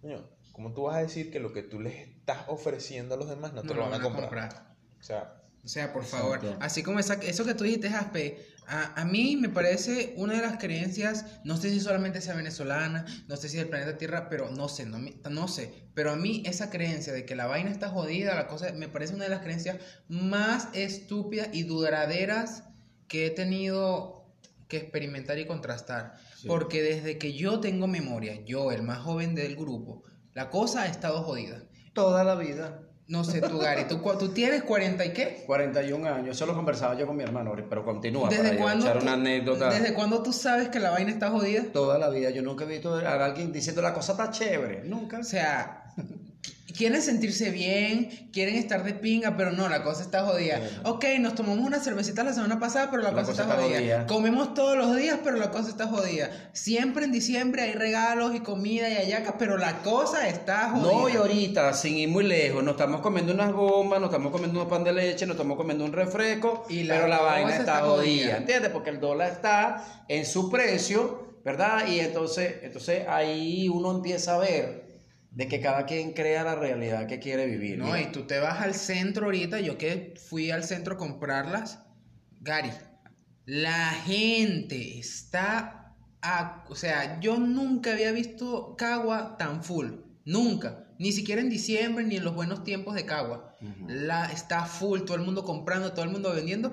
coño, ¿cómo tú vas a decir que lo que tú les estás ofreciendo a los demás no te lo, van, a comprar? comprar? O sea, o sea, por favor, así como esa, eso que tú dijiste, Jaspe, a, a, mí me parece una de las creencias, no sé si solamente sea venezolana, no sé si del planeta Tierra, pero no sé, no, no sé, pero a mí esa creencia de que la vaina está jodida, la cosa, me parece una de las creencias más estúpidas y duraderas que he tenido que experimentar y contrastar. Porque desde que yo tengo memoria, yo, el más joven del grupo, La cosa ha estado jodida. Toda la vida. No sé, tú, Gary, ¿tú, tú tienes 40 y qué? 41 años. Eso lo conversaba yo con mi hermano, pero continúa. ¿Desde cuándo, tú, una anécdota. ¿Desde cuándo tú sabes que la vaina está jodida? Toda la vida. Yo nunca he visto a alguien diciendo la cosa está chévere. Nunca. O sea, quieren sentirse bien, quieren estar de pinga, pero no, la cosa está jodida. Ok, nos tomamos una cervecita la semana pasada, pero la, La cosa, cosa está, jodida. jodida. Comemos todos los días, pero la cosa está jodida. Siempre en diciembre hay regalos y comida y hallacas, pero la cosa está jodida. No, y ahorita, sin ir muy lejos, nos estamos comiendo unas gomas, nos estamos comiendo un pan de leche, nos estamos comiendo un refresco, Y la pero la vaina está, está jodida, jodida. ¿entiendes? Porque el dólar está en su precio, ¿verdad? Y entonces, entonces ahí uno empieza a ver de que cada quien crea la realidad que quiere vivir. No, Mira, y tú te vas al centro ahorita, yo que fui al centro a comprarlas, Gary, la gente está, a- o sea, yo nunca había visto Cagua tan full, nunca, ni siquiera en diciembre ni en los buenos tiempos de Cagua, la está full, todo el mundo comprando, todo el mundo vendiendo,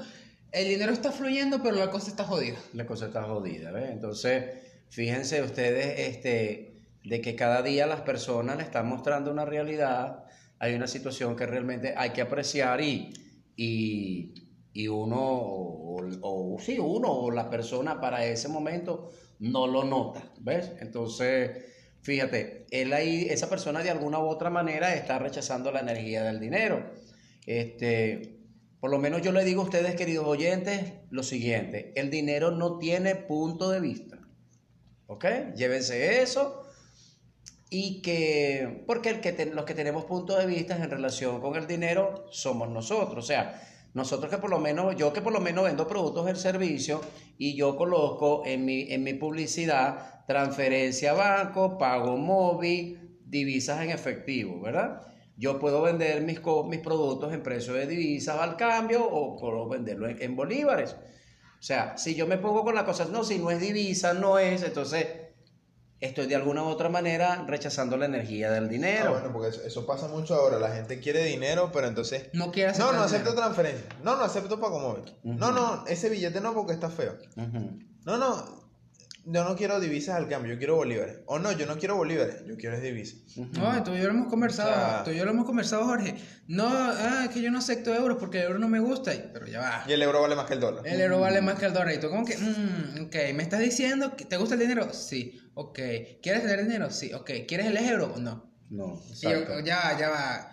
el dinero está fluyendo, pero la cosa está jodida. la cosa está jodida, ¿ves? Entonces, fíjense ustedes, este, de que cada día las personas le están mostrando una realidad, hay una situación que realmente hay que apreciar y, y, y uno, o, sí, uno o la persona para ese momento no lo nota, ¿ves? Entonces, fíjate, él ahí, esa persona de alguna u otra manera está rechazando la energía del dinero. Este, por lo menos yo le digo a ustedes, queridos oyentes, lo siguiente, el dinero no tiene punto de vista. ¿Ok? Llévense eso. Y que, porque los que tenemos puntos de vista en relación con el dinero somos nosotros. O sea, nosotros que por lo menos, yo que por lo menos vendo productos del servicio y yo coloco en mi, en mi publicidad transferencia a banco, pago móvil, divisas en efectivo, ¿verdad? Yo puedo vender mis, mis productos en precio de divisas al cambio o puedo venderlo en, en bolívares. O sea, si yo me pongo con la cosa, no, si no es divisa, no es, entonces estoy de alguna u otra manera rechazando la energía del Ah, dinero. bueno, porque eso, eso pasa mucho ahora. La gente quiere dinero, pero entonces. No quiere No, aceptar no dinero. acepto transferencia. No, no acepto pago móvil. No, no, ese billete no porque está feo. No, no. Yo no quiero divisas al cambio, yo quiero bolívares. O no, yo no quiero bolívares, yo quiero es divisas. No, tú y yo lo hemos conversado, O sea- tú y yo lo hemos conversado, Jorge. No, ah, es que yo no acepto euros porque el euro no me gusta, y- pero ya va. Y el euro vale más que el dólar. El euro vale más que el dólar. Y tú como que, mm, ok, ¿me estás diciendo que te gusta el dinero? Sí, ok. ¿Quieres tener dinero? Sí, ok. ¿Quieres el euro? No. No, Sí, o- ya va, ya va.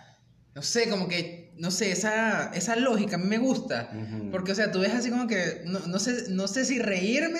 No sé, como que, no sé, esa, esa lógica a mí me gusta. Porque, o sea, tú ves así como que, no, no sé, no sé si reírme,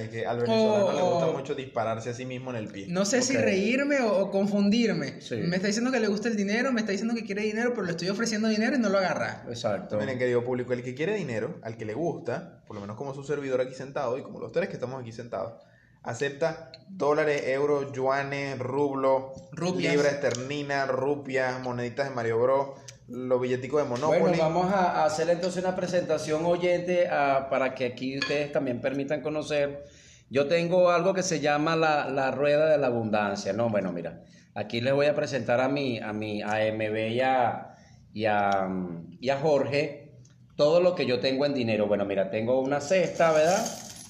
Es que al venezolano le gusta O- mucho dispararse a sí mismo en el pie. no sé si reírme o, o confundirme. Sí. Me está diciendo que le gusta el dinero, me está diciendo que quiere dinero, pero le estoy ofreciendo dinero y no lo agarra. Exacto. Miren, querido público, el que quiere dinero, al que le gusta, por lo menos como su servidor aquí sentado y como los tres que estamos aquí sentados, acepta dólares, euros, yuanes, rublos, Rupias. libras esterlinas, rupias, moneditas de Mario Bros, los billeticos de Monopoly. Bueno, vamos a a hacer entonces una presentación oyente ah, para que aquí ustedes también permitan conocer. Yo tengo algo que se llama la, la rueda de la abundancia, ¿no? Bueno, mira, aquí les voy a presentar a mi, a mi AMB y a, y a, y a Jorge todo lo que yo tengo en dinero. Bueno, mira, tengo una cesta, ¿verdad?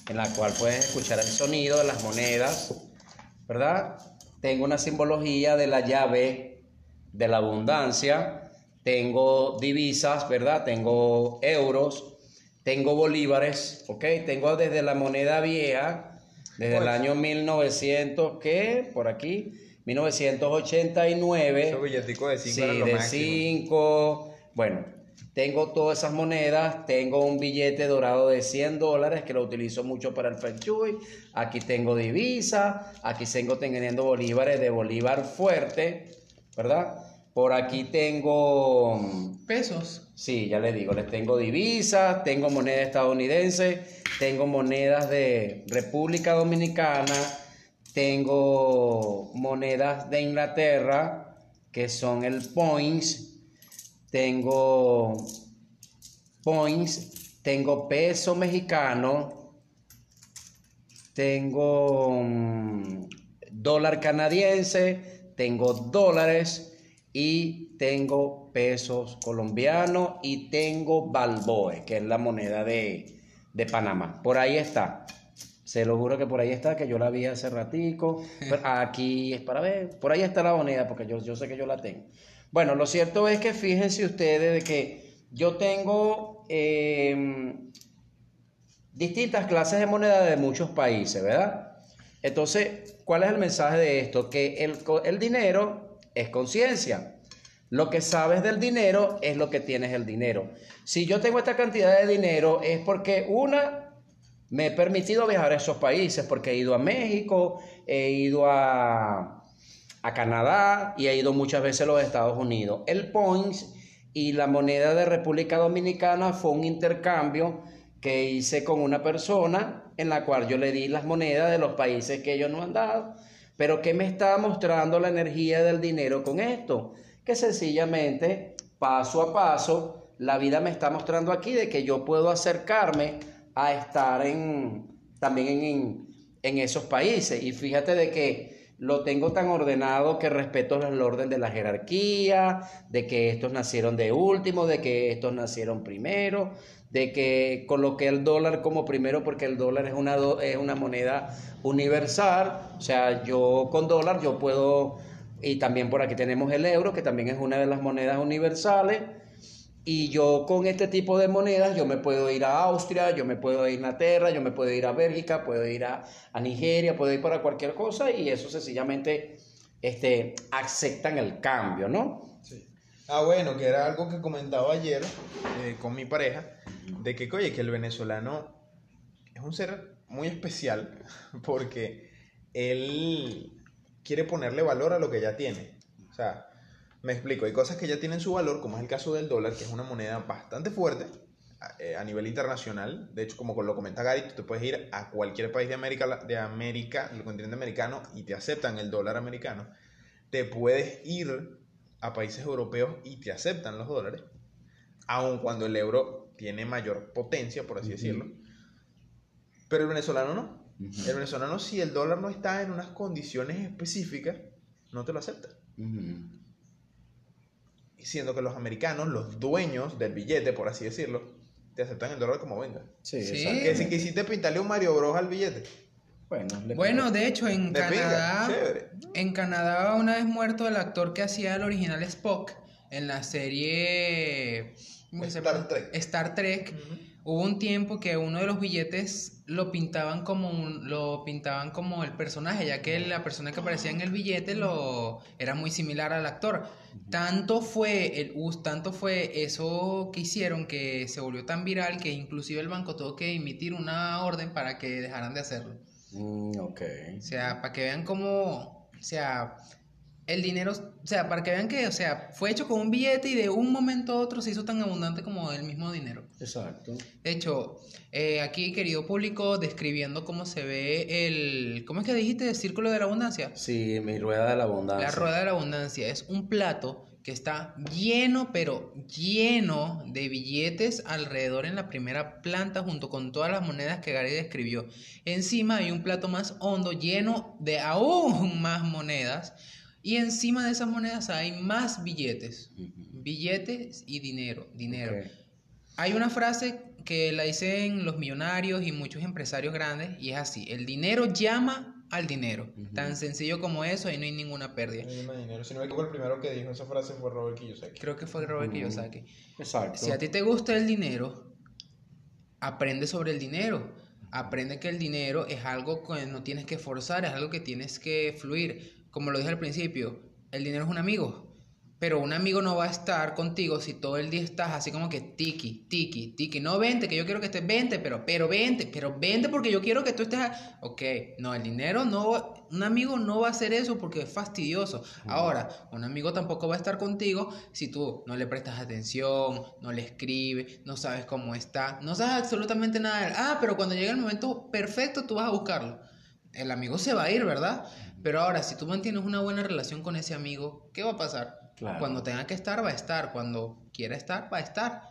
En la cual puedes escuchar el sonido de las monedas, ¿verdad? Tengo una simbología de la llave de la abundancia, tengo divisas, ¿verdad? Tengo euros, tengo bolívares, ¿ok? Tengo desde la moneda vieja, desde el año 1900, ¿qué? Por aquí, 1989. Esos billeticos de 5 Sí, de máximo. 5. Bueno, tengo todas esas monedas. Tengo un billete dorado de 100 dólares que lo utilizo mucho para el Feng Shui. Aquí tengo divisa. Aquí tengo teniendo bolívares de bolívar fuerte, ¿verdad? Por aquí tengo. mm, Pesos. Sí, ya les digo, les tengo divisas, tengo moneda estadounidense, tengo monedas de República Dominicana, tengo monedas de Inglaterra, que son el points, tengo points, tengo peso mexicano, tengo mm, dólar canadiense, tengo dólares y tengo pesos colombianos y tengo balboe, que es la moneda de, de Panamá. Por ahí está. Se lo juro que por ahí está, que yo la vi hace ratico. Pero aquí es para ver, por ahí está la moneda, porque yo, yo sé que yo la tengo. Bueno, lo cierto es que fíjense ustedes de que yo tengo em, distintas clases de moneda de muchos países, ¿verdad? Entonces, ¿cuál es el mensaje de esto? Que el, el dinero es conciencia. Lo que sabes del dinero es lo que tienes el dinero. Si yo tengo esta cantidad de dinero es porque una, me he permitido viajar a esos países, porque he ido a México, he ido a, a Canadá y he ido muchas veces a los Estados Unidos. El Points y la moneda de República Dominicana fue un intercambio que hice con una persona en la cual yo le di las monedas de los países que ellos no han dado. Pero ¿qué me está mostrando la energía del dinero con esto? Que sencillamente, paso a paso, la vida me está mostrando aquí de que yo puedo acercarme a estar en, también en, en esos países. Y fíjate de que lo tengo tan ordenado que respeto el orden de la jerarquía, de que estos nacieron de último, de que estos nacieron primero, de que coloqué el dólar como primero porque el dólar es una, es una moneda universal, o sea, yo con dólar yo puedo, y también por aquí tenemos el euro, que también es una de las monedas universales, y yo con este tipo de monedas, yo me puedo ir a Austria, yo me puedo ir a Inglaterra, yo me puedo ir a Bélgica, puedo ir a, Nigeria, puedo ir para cualquier cosa y eso sencillamente este, aceptan el cambio, ¿no? Sí. Ah, bueno, que era algo que comentaba ayer eh, con mi pareja, de que, oye, que el venezolano es un ser muy especial porque él quiere ponerle valor a lo que ya tiene. O sea, me explico, hay cosas que ya tienen su valor, como es el caso del dólar, que es una moneda bastante fuerte eh, a, nivel internacional. De hecho, como lo comenta Gary, tú te puedes ir a cualquier país de América, de América, del continente americano, y te aceptan el dólar americano. Te puedes ir a países europeos y te aceptan los dólares, aun cuando el euro tiene mayor potencia, por así decirlo. Pero el venezolano no. El venezolano, si el dólar no está en unas condiciones específicas, no te lo acepta siendo que los americanos, los dueños del billete, por así decirlo, te aceptan el dólar como venga. Sí, sí. Que si quisiste pintarle un Mario Bros al billete. Bueno, bueno de hecho, en Canadá, en Canadá, una vez muerto el actor que hacía el original Spock en la serie Star, Trek. Star Trek. Hubo un tiempo que uno de los billetes lo pintaban como lo pintaban como el personaje, ya que la persona que aparecía en el billete lo era muy similar al actor. Tanto fue el tanto fue eso que hicieron que se volvió tan viral que inclusive el banco tuvo que emitir una orden para que dejaran de hacerlo. Mm, ok. O sea, para que vean cómo, o sea, el dinero, o sea, para que vean que, o sea, fue hecho con un billete y de un momento a otro se hizo tan abundante como el mismo dinero. Exacto. De hecho, eh, aquí, querido público, describiendo cómo se ve el, ¿cómo es que dijiste? ¿El círculo de la abundancia? Sí, mi rueda de la abundancia. La rueda de la abundancia es un plato que está lleno, pero lleno de billetes alrededor en la primera planta junto con todas las monedas que Gary describió. Encima hay un plato más hondo lleno de aún más monedas y encima de esas monedas hay más billetes. Billetes y dinero. Dinero. Hay una frase que la dicen los millonarios y muchos empresarios grandes y es así. El dinero llama al dinero. Tan sencillo como eso, ahí no hay ninguna pérdida. No hay dinero. Si no me equivoco, el primero que dijo esa frase fue Robert Kiyosaki. Creo que fue Robert Kiyosaki. Exacto. Si a ti te gusta el dinero, aprende sobre el dinero. Aprende que el dinero es algo que no tienes que forzar, es algo que tienes que fluir como lo dije al principio, el dinero es un amigo. Pero un amigo no va a estar contigo si todo el día estás así como que tiki, tiki, tiki. No vente, que yo quiero que estés vente, pero, pero vente, pero vente porque yo quiero que tú estés. Ok, no, el dinero no. Un amigo no va a hacer eso porque es fastidioso. Ahora, un amigo tampoco va a estar contigo si tú no le prestas atención, no le escribes, no sabes cómo está, no sabes absolutamente nada. Ah, pero cuando llegue el momento perfecto, tú vas a buscarlo. El amigo se va a ir, ¿verdad? Pero ahora, si tú mantienes una buena relación con ese amigo, ¿qué va a pasar? Cuando tenga que estar, va a estar. Cuando quiera estar, va a estar.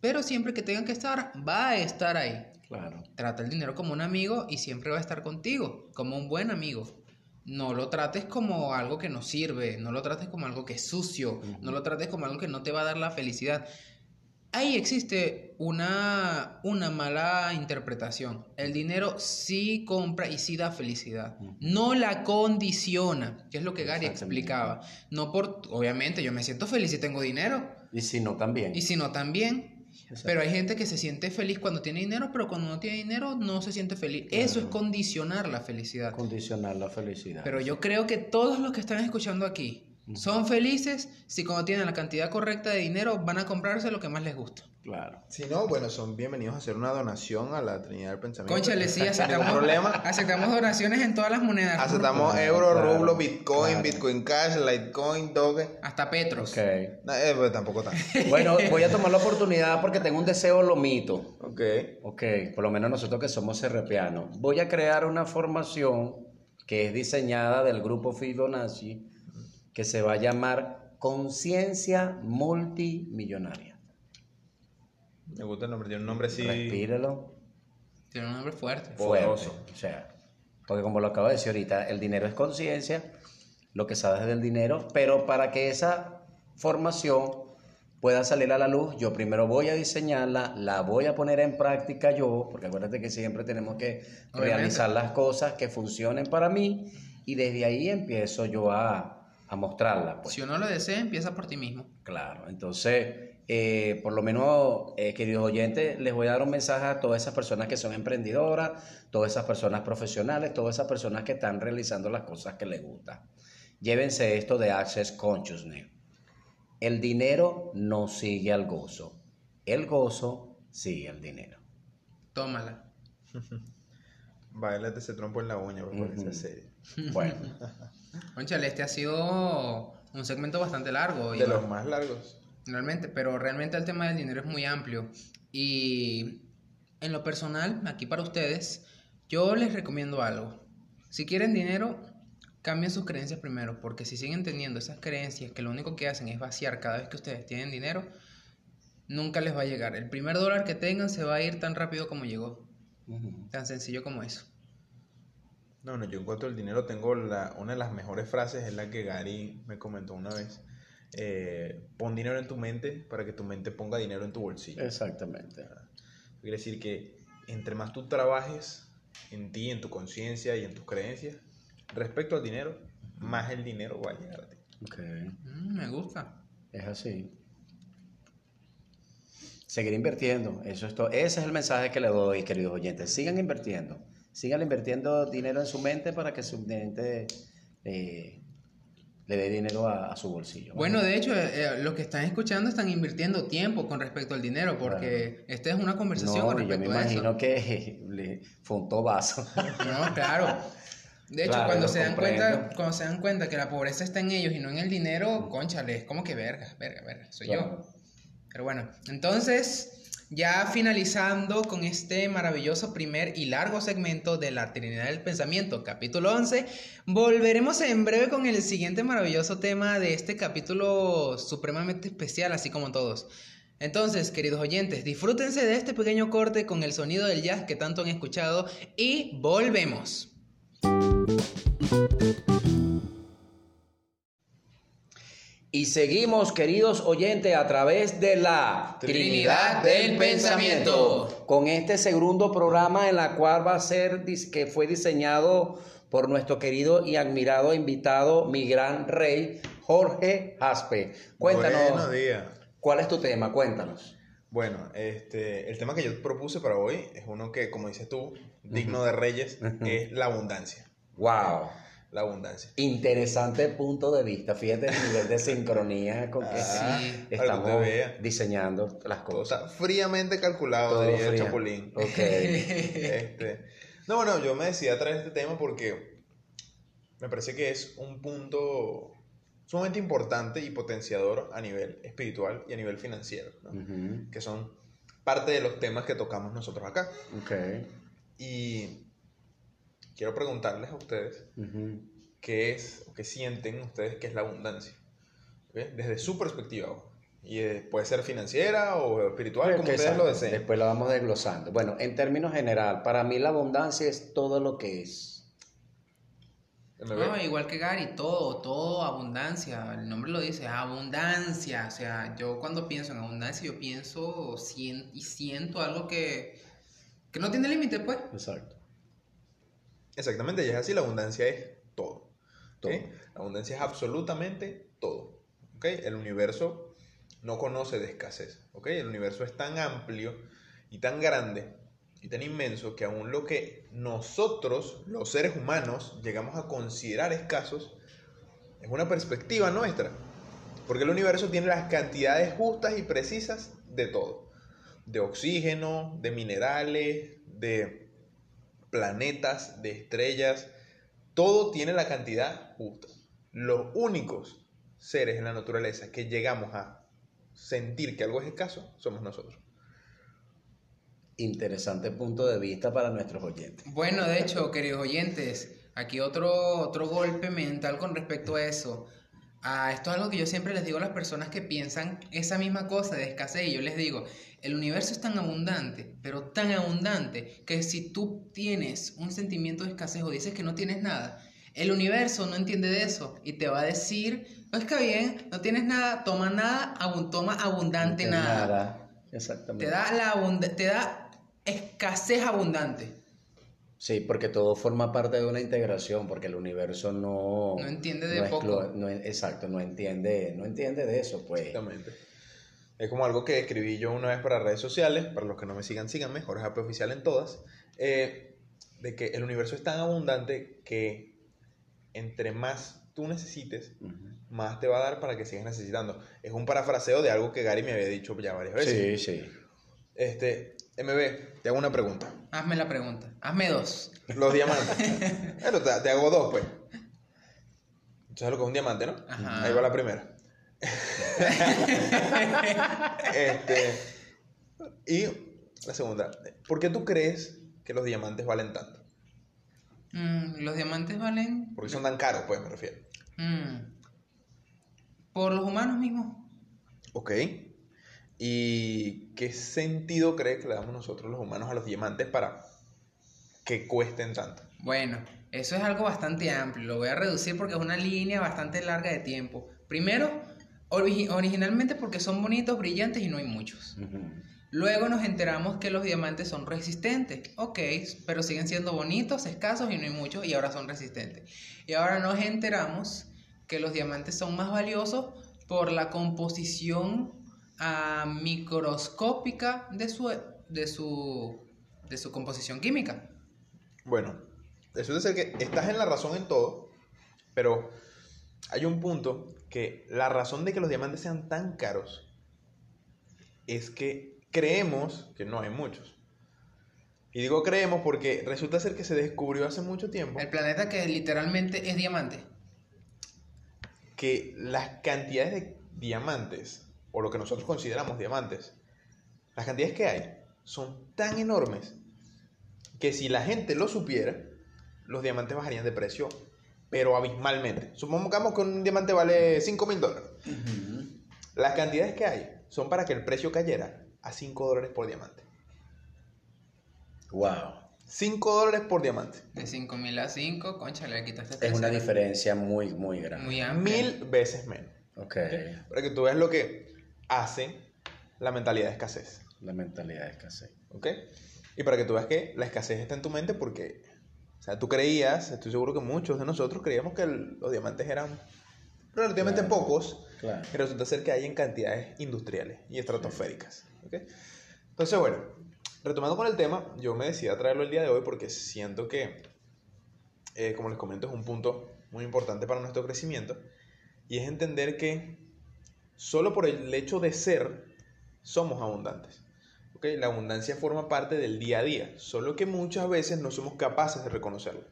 Pero siempre que tenga que estar, va a estar ahí. Claro. Trata el dinero como un amigo y siempre va a estar contigo, como un buen amigo. No lo trates como algo que no sirve, no lo trates como algo que es sucio, no lo trates como algo que no te va a dar la felicidad. Ahí existe una, una mala interpretación. El dinero sí compra y sí da felicidad. No la condiciona, que es lo que Gary explicaba. No por, obviamente, yo me siento feliz si tengo dinero. Y si no, también. Y si no, también. Pero hay gente que se siente feliz cuando tiene dinero, pero cuando no tiene dinero no se siente feliz. Eso es condicionar la felicidad. Condicionar la felicidad. Pero yo creo que todos los que están escuchando aquí son felices si cuando tienen la cantidad correcta de dinero van a comprarse lo que más les gusta. Claro. Si no, bueno, son bienvenidos a hacer una donación a la Trinidad del Pensamiento. Conchale, sí, aceptamos, problema. aceptamos donaciones en todas las monedas. Aceptamos Claro, euro, claro, rublo, bitcoin, claro. bitcoin cash, litecoin, doge. Hasta Petros. Ok. No, eh, pues tampoco tanto. Bueno, voy a tomar la oportunidad porque tengo un deseo lomito. Ok. Ok, por lo menos nosotros que somos serrepianos. Voy a crear una formación que es diseñada del grupo Fibonacci que se va a llamar Conciencia Multimillonaria. Me gusta el nombre. Tiene un nombre así. Respíralo. Tiene un nombre fuerte. fuerte. Poderoso. O sea, porque como lo acabo de decir ahorita, el dinero es conciencia, lo que sabes del dinero, pero para que esa formación pueda salir a la luz, yo primero voy a diseñarla, la voy a poner en práctica yo, porque acuérdate que siempre tenemos que Obviamente. realizar las cosas que funcionen para mí y desde ahí empiezo yo a, a mostrarla. Pues. Si uno lo desea, empieza por ti mismo. Claro, entonces, eh, por lo menos, eh, queridos oyentes, les voy a dar un mensaje a todas esas personas que son emprendedoras, todas esas personas profesionales, todas esas personas que están realizando las cosas que les gustan. Llévense esto de Access Consciousness. El dinero no sigue al gozo, el gozo sigue al dinero. Tómala. Bailate ese trompo en la uña, por favor, Ujú. esa serie. Bueno, Conchale, este ha sido un segmento bastante largo. y De los más largos. Realmente, pero realmente el tema del dinero es muy amplio. Y en lo personal, aquí para ustedes, yo les recomiendo algo. Si quieren dinero, cambien sus creencias primero, porque si siguen teniendo esas creencias que lo único que hacen es vaciar cada vez que ustedes tienen dinero, nunca les va a llegar. El primer dólar que tengan se va a ir tan rápido como llegó. Tan sencillo como eso. No, no, yo en cuanto al dinero tengo la, una de las mejores frases, es la que Gary me comentó una vez. Eh, pon dinero en tu mente para que tu mente ponga dinero en tu bolsillo. exactamente. Quiere decir que entre más tú trabajes en ti, en tu conciencia y en tus creencias, respecto al dinero, más el dinero va a llegar a ti. Ok. Mm, me gusta. Es así. Seguir invirtiendo, eso es todo. Ese es el mensaje que le doy, queridos oyentes. Sigan invirtiendo. Sigan invirtiendo dinero en su mente para que su mente eh, le dé dinero a, a su bolsillo. Bueno, de hecho, eh, eh, los que están escuchando están invirtiendo tiempo con respecto al dinero, porque esta es una conversación no, con y yo me respecto a eso. imagino que le un tobazo. No, claro. De hecho, Claro, cuando se dan cuenta, cuando se dan cuenta que la pobreza está en ellos y no en el dinero, conchale, es como que verga, verga, verga, soy Claro. yo. Pero bueno, entonces, ya finalizando con este maravilloso primer y largo segmento de la Trinidad del Pensamiento, capítulo 11, volveremos en breve con el siguiente maravilloso tema de este capítulo supremamente especial, así como todos. Entonces, queridos oyentes, disfrútense de este pequeño corte con el sonido del jazz que tanto han escuchado y volvemos. Y seguimos, queridos oyentes, a través de la Trinidad del Pensamiento. Con este segundo programa en la cual va a ser, que fue diseñado por nuestro querido y admirado invitado, mi gran rey, Jorge Jaspe. Cuéntanos, Buenos días. ¿cuál es tu tema? Cuéntanos. Bueno, este, el tema que yo propuse para hoy es uno que, como dices tú, digno de reyes, es la abundancia. Wow. La abundancia. Interesante punto de vista. Fíjate el nivel de sincronía con que Ah, Sí. que estamos vea. diseñando las Todo cosas. está fríamente calculado, Todo diría el frío. Chapulín. Ok. Este, no, bueno, yo me decidí a traer este tema porque me parece que es un punto sumamente importante y potenciador a nivel espiritual y a nivel financiero, ¿no? Ujú, que son parte de los temas que tocamos nosotros acá. ok. Y quiero preguntarles a ustedes qué es o qué sienten ustedes que es la abundancia, desde su perspectiva. Y eh, puede ser financiera o espiritual, como ustedes exacto. lo deseen. Después lo vamos desglosando. Bueno, en términos general, para mí la abundancia es todo lo que es. No, igual que Gary, todo, todo abundancia. El nombre lo dice, abundancia. O sea, yo cuando pienso en abundancia, yo pienso y siento algo que, que no tiene límite, pues. Exacto. Exactamente, y es así, la abundancia es todo. La abundancia es absolutamente todo. El universo no conoce de escasez. El universo es tan amplio y tan grande y tan inmenso que aún lo que nosotros, los seres humanos, llegamos a considerar escasos, es una perspectiva nuestra. Porque el universo tiene las cantidades justas y precisas de todo. De oxígeno, de minerales, de planetas, de estrellas. Todo tiene la cantidad justa. Los únicos seres en la naturaleza que llegamos a sentir que algo es escaso somos nosotros. Interesante punto de vista para nuestros oyentes. Bueno, de hecho, queridos oyentes, aquí otro, otro golpe mental con respecto a eso. Ah, esto es algo que yo siempre les digo a las personas que piensan esa misma cosa de escasez. Y yo les digo, el universo es tan abundante, pero tan abundante, que si tú tienes un sentimiento de escasez o dices que no tienes nada, el universo no entiende de eso y te va a decir, no está bien, no tienes nada, toma nada, toma abundante De nada. Exactamente. Te da, la te da escasez abundante. Sí, porque todo forma parte de una integración, porque el universo no... No entiende de no poco. no exacto, no entiende, no entiende de eso, pues. Exactamente. Es como algo que escribí yo una vez para redes sociales, para los que no me sigan, síganme, Jorge Ape Oficial en todas, eh, de que el universo es tan abundante que entre más tú necesites, más te va a dar para que sigas necesitando. Es un parafraseo de algo que Gary me había dicho ya varias veces. Sí, sí. Este, MB, te hago una pregunta. Hazme la pregunta. Hazme dos. Los diamantes. Te, te hago dos, pues. ¿Sabes lo que es un diamante, no? Ajá. Ahí va la primera. este, y la segunda. ¿Por qué tú crees que los diamantes valen tanto? Mm, los diamantes valen Porque son tan caros, pues, me refiero. mm, por los humanos mismos. Ok. ¿Y qué sentido crees que le damos nosotros los humanos a los diamantes para que cuesten tanto? Bueno, eso es algo bastante amplio. Lo voy a reducir porque es una línea bastante larga de tiempo. Primero, origi- originalmente porque son bonitos, brillantes y no hay muchos. Luego nos enteramos que los diamantes son resistentes. Ok, pero siguen siendo bonitos, escasos y no hay muchos y ahora son resistentes. Y ahora nos enteramos que los diamantes son más valiosos por la composición ah, microscópica de su, de, su, de su composición química. Bueno, eso es ser que estás en la razón en todo, pero hay un punto que la razón de que los diamantes sean tan caros es que creemos que no hay muchos. Y digo creemos porque resulta ser que se descubrió hace mucho tiempo El planeta que literalmente es diamante. que las cantidades de diamantes, o lo que nosotros consideramos diamantes, las cantidades que hay son tan enormes que si la gente lo supiera, los diamantes bajarían de precio, pero abismalmente. Supongamos que un diamante vale 5 mil dólares. Las cantidades que hay son para que el precio cayera a 5 dólares por diamante. Wow. 5 dólares por diamante. De 5000 a 5, concha, le quitaste Es una diferencia muy, muy grande. Muy amplia. Mil veces menos. Ok. Para que tú veas lo que hace la mentalidad de escasez. La mentalidad de escasez. ¿Ok? Y para que tú veas que la escasez está en tu mente porque, o sea, tú creías, estoy seguro que muchos de nosotros creíamos que el- los diamantes eran relativamente Claro. pocos Claro. y resulta ser que hay en cantidades industriales y estratosféricas. ¿ok? Entonces, bueno, retomando con el tema, yo me decidí a traerlo el día de hoy porque siento que, eh, como les comento, es un punto muy importante para nuestro crecimiento y es entender que solo por el hecho de ser, somos abundantes. ¿ok? La abundancia forma parte del día a día, solo que muchas veces no somos capaces de reconocerla.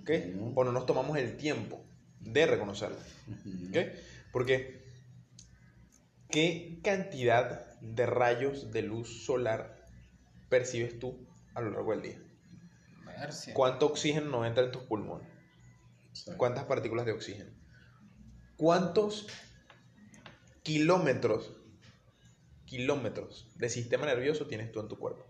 ¿ok? Ujú. O no nos tomamos el tiempo de reconocerla. Porque, ¿qué cantidad de rayos de luz solar percibes tú a lo largo del día? ¿Cuánto oxígeno no entra en tus pulmones? ¿Cuántas partículas de oxígeno? ¿Cuántos kilómetros, kilómetros de sistema nervioso tienes tú en tu cuerpo?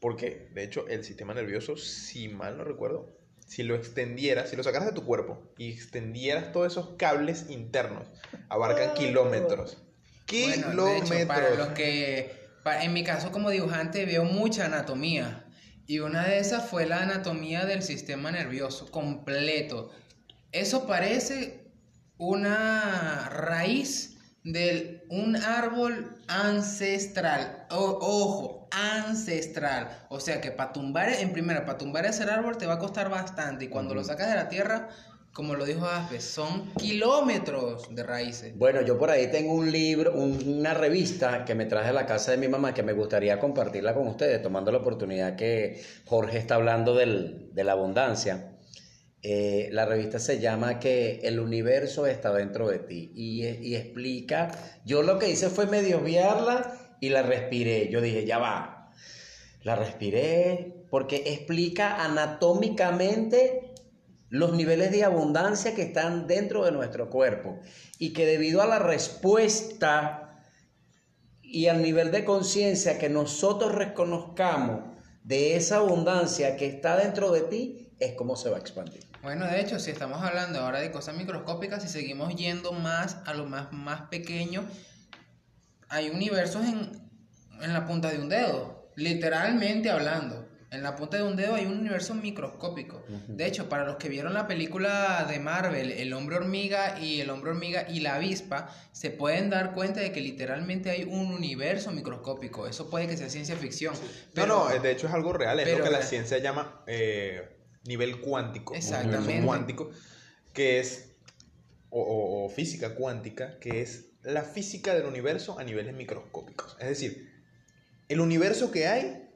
Porque, de hecho, el sistema nervioso, si mal no recuerdo, si lo extendieras, si lo sacaras de tu cuerpo y extendieras todos esos cables internos, abarcan kilómetros. Bueno, Kilómetros. de hecho, para los que, pa- en mi caso como dibujante veo mucha anatomía y una de esas fue la anatomía del sistema nervioso completo. Eso parece una raíz de un árbol ancestral. O- ojo, ancestral. O sea que para tumbar, en primera, para tumbar ese árbol te va a costar bastante y cuando lo sacas de la tierra, como lo dijo Aspe, son kilómetros de raíces. Bueno, yo por ahí tengo un libro, un- una revista que me traje a la casa de mi mamá que me gustaría compartirla con ustedes, tomando la oportunidad que Jorge está hablando del- de la abundancia. Eh, la revista se llama que el universo está dentro de ti. Y, y explica, yo lo que hice fue medio obviarla y la respiré, yo dije, ya va, la respiré porque explica anatómicamente los niveles de abundancia que están dentro de nuestro cuerpo y que debido a la respuesta y al nivel de conciencia que nosotros reconozcamos de esa abundancia que está dentro de ti, es como se va a expandir. Bueno, de hecho, si estamos hablando ahora de cosas microscópicas, si seguimos yendo más a lo más, más pequeño, hay universos en, en la punta de un dedo, literalmente hablando. En la punta de un dedo hay un universo microscópico. De hecho, para los que vieron la película de Marvel, El hombre hormiga y el hombre hormiga y la avispa, se pueden dar cuenta de que literalmente hay un universo microscópico. Eso puede que sea ciencia ficción. No, no, de hecho es algo real, es pero- lo que la ciencia llama eh, nivel cuántico. Exactamente. universo cuántico, que es, o, o- o física cuántica, que es la física del universo a niveles microscópicos. Es decir, el universo que hay,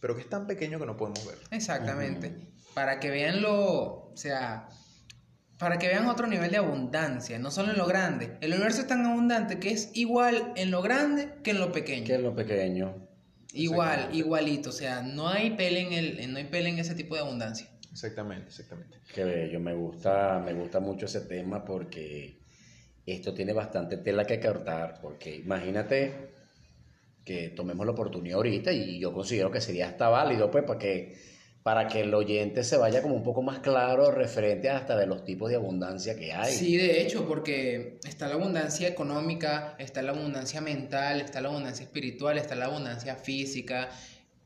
pero que es tan pequeño que no podemos ver. Exactamente. Para que vean lo, o sea, para que vean otro nivel de abundancia, no solo en lo grande. El universo es tan abundante que es igual en lo grande que en lo pequeño. Que es lo pequeño. Igual, igualito, o sea, no hay pele en el, no hay pele en ese tipo de abundancia. Exactamente, exactamente. Qué bello, me gusta, me gusta mucho ese tema porque esto tiene bastante tela que cortar, porque imagínate que tomemos la oportunidad ahorita y yo considero que sería hasta válido, pues, para que, para que el oyente se vaya como un poco más claro referente hasta de los tipos de abundancia que hay. Sí, de hecho, porque está la abundancia económica, está la abundancia mental, está la abundancia espiritual, está la abundancia física.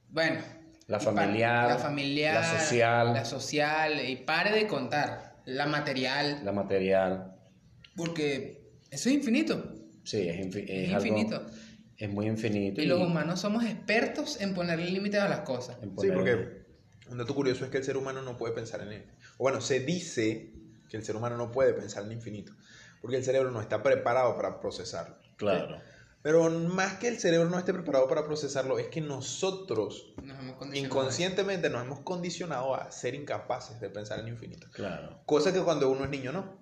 Bueno, La familiar, la familiar, la social. la social, y pare de contar, la material, La material, porque eso es infinito. sí, es, infi- es Es algo- infinito. es muy infinito. Y los humanos somos expertos en ponerle límites a las cosas. Sí, porque un dato curioso es que el ser humano no puede pensar en él. O bueno, se dice que el ser humano no puede pensar en el infinito, porque el cerebro no está preparado para procesarlo. Claro. Pero más que el cerebro no esté preparado para procesarlo, es que nosotros Nos inconscientemente nos hemos condicionado a ser incapaces de pensar en el infinito. Claro. Cosa que cuando uno es niño no.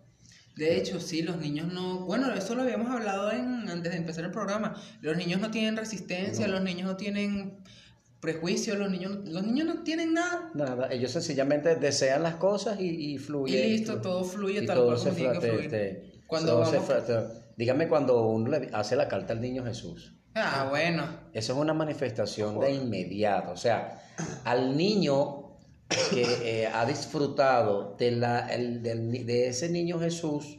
De hecho, sí, los niños no. Bueno, eso lo habíamos hablado en, antes de empezar el programa. Los niños no tienen resistencia, No. los niños no tienen prejuicios, los niños, los niños no tienen nada. Nada, ellos sencillamente desean las cosas y, y fluye. Y listo, todo fluye Y tal cual se como tiene que fra- te- fluir. te- Cuando vamos- dígame cuando uno le hace la carta al niño Jesús. Ah, bueno. Eso es una manifestación de inmediato. O sea, al niño que eh, ha disfrutado de, la, el- del de ese niño Jesús,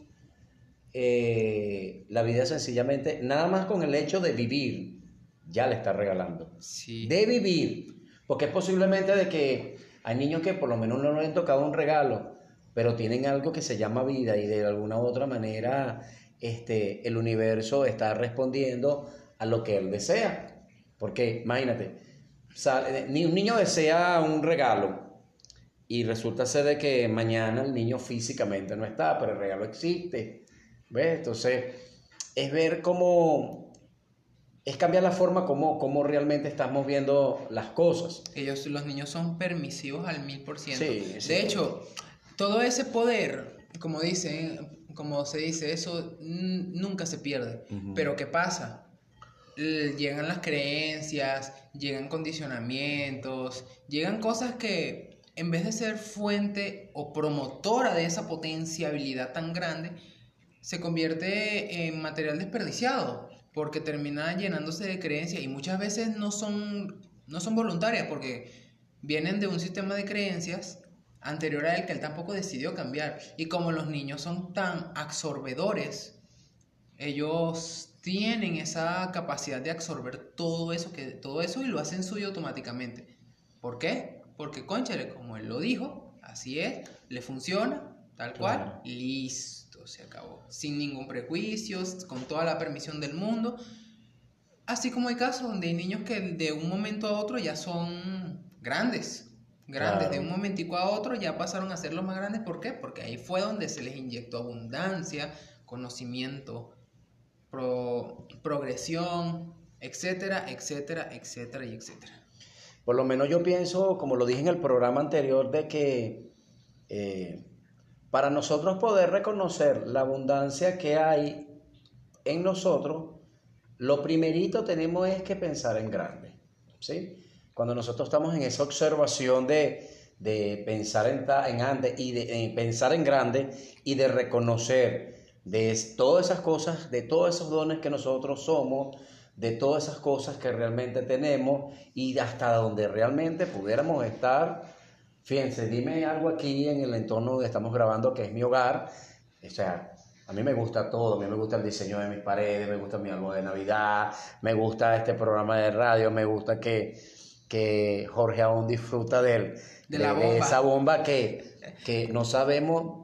eh, la vida sencillamente, nada más con el hecho de vivir, ya le está regalando. Sí. De vivir. Porque es posiblemente de que hay niños que por lo menos no le han tocado un regalo, pero tienen algo que se llama vida y de alguna u otra manera este, el universo está respondiendo a lo que él desea. Porque imagínate, sale- ni un niño desea un regalo y resulta ser de que mañana el niño físicamente no está, pero el regalo existe. ¿Ves? Entonces, es ver cómo, es cambiar la forma como, como realmente estamos viendo las cosas. Ellos, los niños son permisivos al mil por ciento. De hecho, todo ese poder, como dicen, como se dice, eso nunca se pierde. Pero ¿qué pasa? Llegan las creencias, llegan condicionamientos, llegan cosas que en vez de ser fuente o promotora de esa potenciabilidad tan grande, se convierte en material desperdiciado porque termina llenándose de creencias y muchas veces no son, no son voluntarias porque vienen de un sistema de creencias anterior a él que él tampoco decidió cambiar. Y como los niños son tan absorbedores, ellos tienen esa capacidad de absorber todo eso, que, todo eso y lo hacen suyo automáticamente. ¿Por qué? Porque, conchale, como él lo dijo, así es, le funciona, tal cual, listo, se acabó. Sin ningún prejuicio, con toda la permisión del mundo. Así como hay casos donde hay niños que de un momento a otro ya son grandes, grandes, de un momentico a otro ya pasaron a ser los más grandes. ¿Por qué? Porque ahí fue donde se les inyectó abundancia, conocimiento, progresión, etcétera, etcétera, etcétera y etcétera. Por lo menos yo pienso, como lo dije en el programa anterior, de que eh, para nosotros poder reconocer la abundancia que hay en nosotros, lo primerito tenemos es que pensar en grande. ¿sí? Cuando nosotros estamos en esa observación de, pensar en, grande y de pensar en grande y de reconocer de todas esas cosas, de todos esos dones que nosotros somos, de todas esas cosas que realmente tenemos y hasta donde realmente pudiéramos estar. Fíjense, dime algo aquí en el entorno donde estamos grabando, que es mi hogar. O sea, a mí me gusta todo, a mí me gusta el diseño de mis paredes, me gusta mi árbol de Navidad, me gusta este programa de radio, me gusta que, que Jorge aún disfruta de, de, esa bomba que, que no sabemos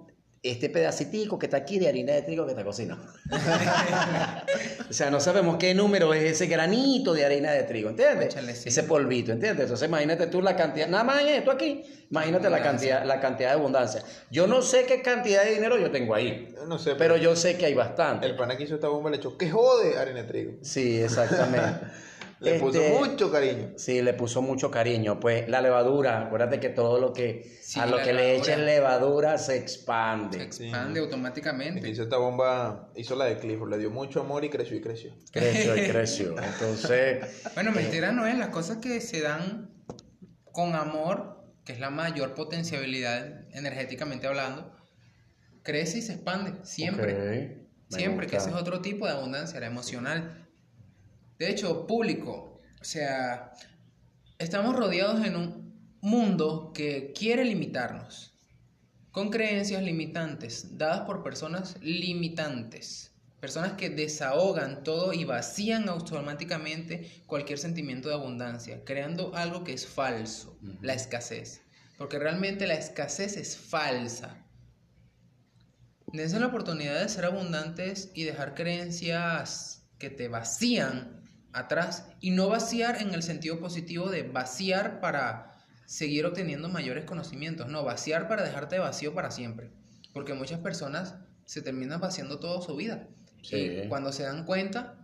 este pedacitico que está aquí de harina de trigo que está cocinando. o sea, no sabemos qué número es ese granito de harina de trigo, ¿entiendes? Ese polvito, ¿entiendes? Entonces imagínate tú la cantidad, nada más en esto aquí, imagínate la cantidad, la cantidad de abundancia. Yo no sé qué cantidad de dinero yo tengo ahí, no sé, pero, yo sé que hay bastante. El pana que hizo esta bomba le echó, ¿qué jode harina de trigo? Sí, exactamente. Le puso este, mucho cariño. Sí, le puso mucho cariño. Pues la levadura, acuérdate que todo lo que a lo que le echen levadura se expande. Se expande automáticamente. hizo esta bomba, hizo la de Clifford, le dio mucho amor y creció y creció. Creció y creció. Entonces. bueno, mentira no es, las cosas que se dan con amor, que es la mayor potencialidad energéticamente hablando, crece y se expande. Siempre. Siempre, que ese es otro tipo de abundancia, la emocional. De hecho, público, o sea, estamos rodeados en un mundo que quiere limitarnos, con creencias limitantes, dadas por personas limitantes, personas que desahogan todo y vacían automáticamente cualquier sentimiento de abundancia, creando algo que es falso, la escasez, porque realmente la escasez es falsa. Dense la oportunidad de ser abundantes y dejar creencias que te vacían atrás y no vaciar en el sentido positivo de vaciar para seguir obteniendo mayores conocimientos, no, vaciar para dejarte vacío para siempre, porque muchas personas se terminan vaciando toda su vida y cuando se dan cuenta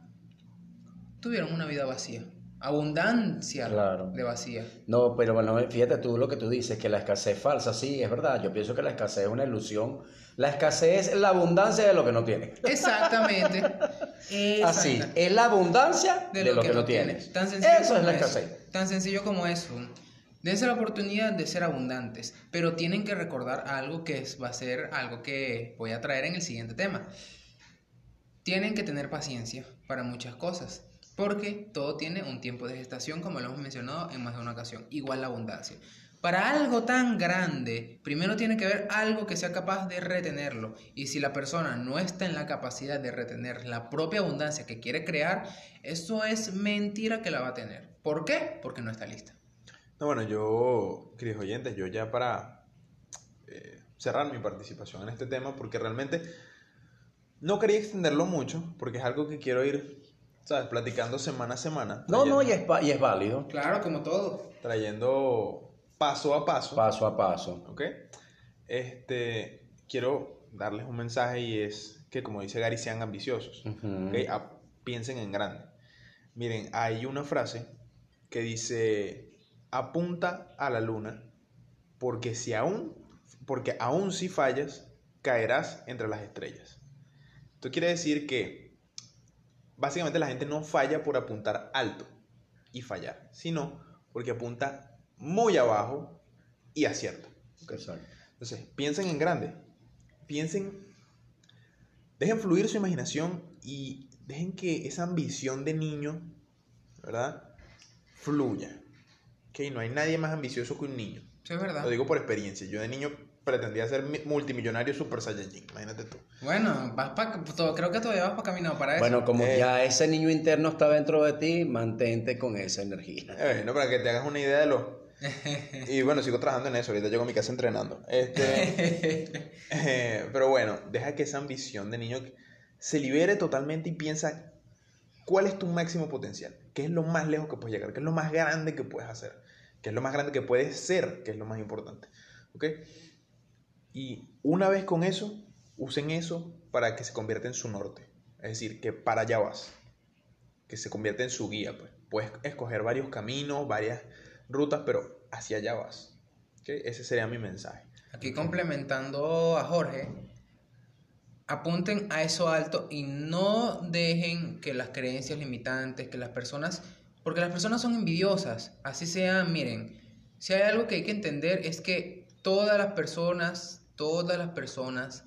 tuvieron una vida vacía. Abundancia de vacía. No, pero bueno, fíjate tú lo que tú dices, que la escasez falsa, sí, es verdad. Yo pienso que la escasez es una ilusión la escasez es la abundancia de lo que no tienes. Exactamente. Así, es la abundancia de, lo, que, no tienes. Tan sencillo eso es la escasez. Tan sencillo como eso. Dense la oportunidad de ser abundantes, pero tienen que recordar algo que va a ser algo que voy a traer en el siguiente tema. Tienen que tener paciencia para muchas cosas, porque todo tiene un tiempo de gestación, como lo hemos mencionado en más de una ocasión, igual la abundancia. Para algo tan grande, primero tiene que haber algo que sea capaz de retenerlo. Y si la persona no está en la capacidad de retener la propia abundancia que quiere crear, eso es mentira que la va a tener. ¿Por qué? Porque no está lista. No, bueno, yo, queridos oyentes, yo ya para eh, cerrar mi participación en este tema, porque realmente no quería extenderlo mucho, porque es algo que quiero ir, ¿sabes? Platicando semana a semana. No, no, y es, y es válido. Claro, como todo. Trayendo paso a paso. Paso a paso. ¿Ok? Este, quiero darles un mensaje y es que, como dice Gary, sean ambiciosos. piensen en grande. Miren, hay una frase que dice, apunta a la luna, porque si aún, porque aún si fallas, caerás entre las estrellas. Esto quiere decir que básicamente la gente no falla por apuntar alto y fallar, sino porque apunta muy abajo y acierta. Entonces, piensen en grande. Piensen, dejen fluir su imaginación y dejen que esa ambición de niño, ¿verdad? Fluya. Que no hay nadie más ambicioso que un niño. Sí, es verdad. Lo digo por experiencia. Yo de niño pretendía ser mi- multimillonario super saiyajin, imagínate tú. Bueno, vas pa- to- creo que todavía vas para camino para eso. Bueno, como Eh. ya ese niño interno está dentro de ti, mantente con esa energía. Eh, no, para que te hagas una idea de lo... Y bueno, sigo trabajando en eso, ahorita llego a mi casa entrenando. Este, eh, pero bueno, deja que esa ambición de niño se libere totalmente y piensa cuál es tu máximo potencial, qué es lo más lejos que puedes llegar, qué es lo más grande que puedes hacer, qué es lo más grande que puedes ser, que es lo más importante. ¿Ok? Y una vez con eso, usen eso para que se convierta en su norte. Es decir, que para allá vas. Que se convierta en su guía. Pues. Puedes escoger varios caminos, varias rutas, pero hacia allá vas. ¿Ok? Ese sería mi mensaje. Aquí complementando a Jorge, apunten a eso alto y no dejen que las creencias limitantes, que las personas, porque las personas son envidiosas, así sea, miren, si hay algo que hay que entender es que todas las personas, todas las personas,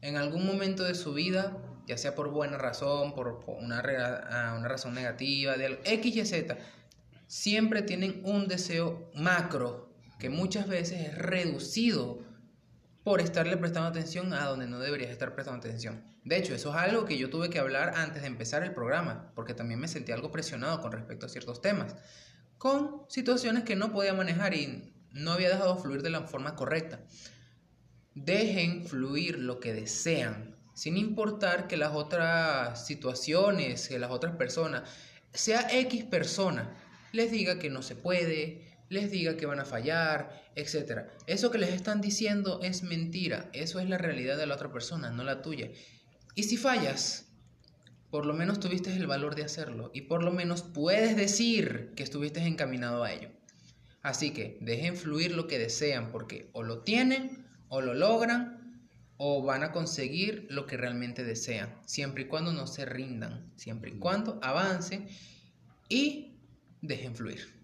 en algún momento de su vida, ya sea por buena razón, por, una, ah, una razón negativa, de algo- X y Z, siempre tienen un deseo macro que muchas veces es reducido por estarle prestando atención a donde no deberías estar prestando atención. De hecho, eso es algo que yo tuve que hablar antes de empezar el programa, porque también me sentí algo presionado con respecto a ciertos temas, con situaciones que no podía manejar y no había dejado fluir de la forma correcta. Dejen fluir lo que desean, sin importar que las otras situaciones, que las otras personas, sea X persona, les diga que no se puede, les diga que van a fallar, etc. Eso que les están diciendo es mentira, eso es la realidad de la otra persona, no la tuya. Y si fallas, por lo menos tuviste el valor de hacerlo y por lo menos puedes decir que estuviste encaminado a ello. Así que dejen fluir lo que desean porque o lo tienen o lo logran o van a conseguir lo que realmente desean, siempre y cuando no se rindan, siempre y cuando avancen y dejen fluir.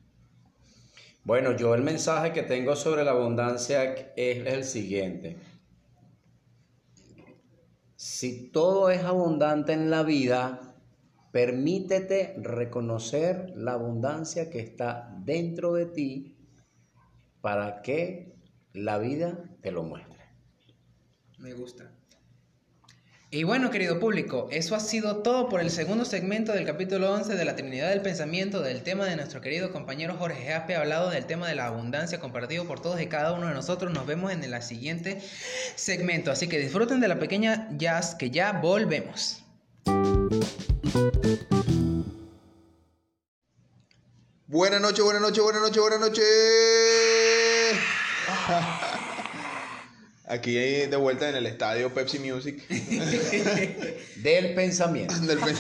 Bueno, yo el mensaje que tengo sobre la abundancia es el siguiente. Si todo es abundante en la vida, permítete reconocer la abundancia que está dentro de ti para que la vida te lo muestre. Me gusta. Y bueno, querido público, eso ha sido todo por el segundo segmento del capítulo 11 de la Trinidad del Pensamiento del tema de nuestro querido compañero Jorge Jape, hablado del tema de la abundancia compartido por todos y cada uno de nosotros. Nos vemos en el siguiente segmento, así que disfruten de la pequeña jazz que ya volvemos. Buenas noches, buenas noches, buenas noches, buenas noches. Aquí de vuelta en el estadio Pepsi Music. Del pensamiento. Del pen-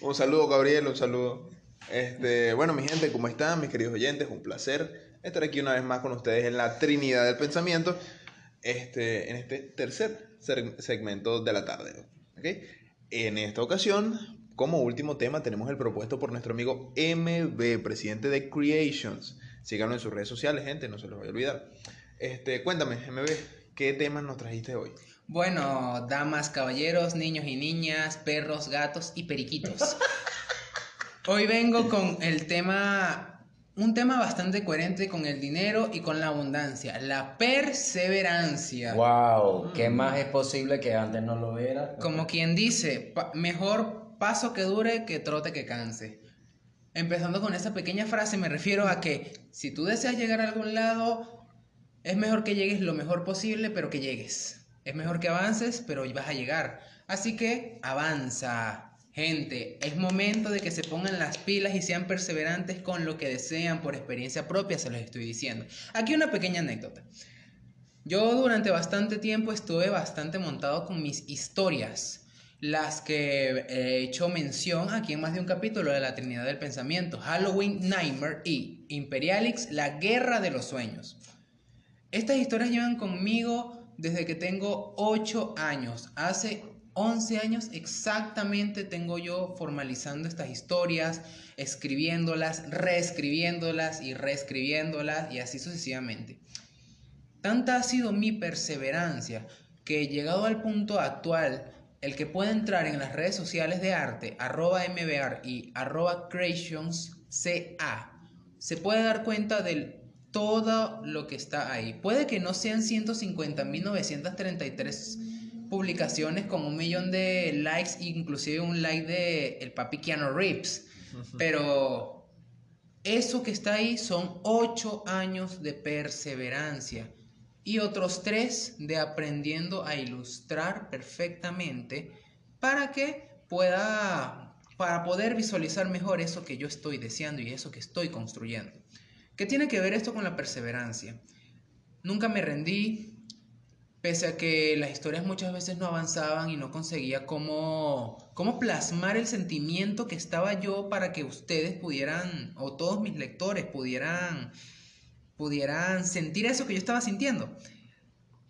un saludo, Gabriel, un saludo. Este, bueno, mi gente, ¿cómo están? Mis queridos oyentes, un placer estar aquí una vez más con ustedes en la Trinidad del Pensamiento, este, en este tercer segmento de la tarde. ¿ok? En esta ocasión, como último tema, tenemos el propuesto por nuestro amigo MB, presidente de Creations. Síganlo en sus redes sociales, gente, no se los vaya a olvidar. Este, cuéntame, MB, ¿qué temas nos trajiste hoy? Bueno, damas, caballeros, niños y niñas, perros, gatos y periquitos. Hoy vengo con el tema, un tema bastante coherente con el dinero y con la abundancia, la perseverancia. Wow, ¿qué más es posible que antes no lo era? Como quien dice, pa- mejor paso que dure que trote que canse. Empezando con esa pequeña frase, me refiero a que si tú deseas llegar a algún lado, es mejor que llegues lo mejor posible, pero que llegues. Es mejor que avances, pero vas a llegar. Así que avanza. Gente, es momento de que se pongan las pilas y sean perseverantes con lo que desean por experiencia propia, se los estoy diciendo. Aquí una pequeña anécdota. Yo durante bastante tiempo estuve bastante montado con mis historias, las que he hecho mención aquí en más de un capítulo de la Trinidad del Pensamiento, Halloween Nightmare y Imperialix, la Guerra de los Sueños. Estas historias llevan conmigo desde que tengo 8 años. Hace 11 años exactamente tengo yo formalizando estas historias, escribiéndolas, reescribiéndolas y reescribiéndolas y así sucesivamente. Tanta ha sido mi perseverancia que llegado al punto actual, el que pueda entrar en las redes sociales de arte, arroba mbr y arroba creationsca, se puede dar cuenta de todo lo que está ahí. Puede que no sean 150.933 publicaciones con un millón de likes, inclusive un like de el papi Keanu Reeves, pero eso que está ahí son 8 años de perseverancia y otros 3 de aprendiendo a ilustrar perfectamente para que pueda, para poder visualizar mejor eso que yo estoy deseando y eso que estoy construyendo. ¿Qué tiene que ver esto con la perseverancia? Nunca me rendí, pese a que las historias muchas veces no avanzaban y no conseguía cómo, cómo plasmar el sentimiento que estaba yo para que ustedes pudieran, o todos mis lectores pudieran, pudieran sentir eso que yo estaba sintiendo.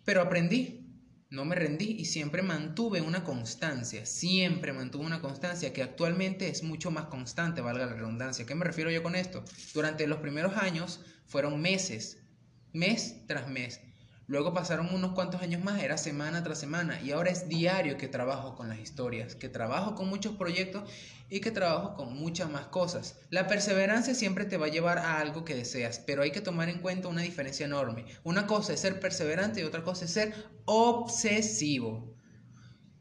Pero aprendí, no me rendí y siempre mantuve una constancia, siempre mantuve una constancia que actualmente es mucho más constante, valga la redundancia. ¿Qué me refiero yo con esto? Durante los primeros años fueron meses, mes tras mes. Luego pasaron unos cuantos años más, era semana tras semana y ahora es diario que trabajo con las historias, que trabajo con muchos proyectos y que trabajo con muchas más cosas. La perseverancia siempre te va a llevar a algo que deseas, pero hay que tomar en cuenta una diferencia enorme. Una cosa es ser perseverante y otra cosa es ser obsesivo.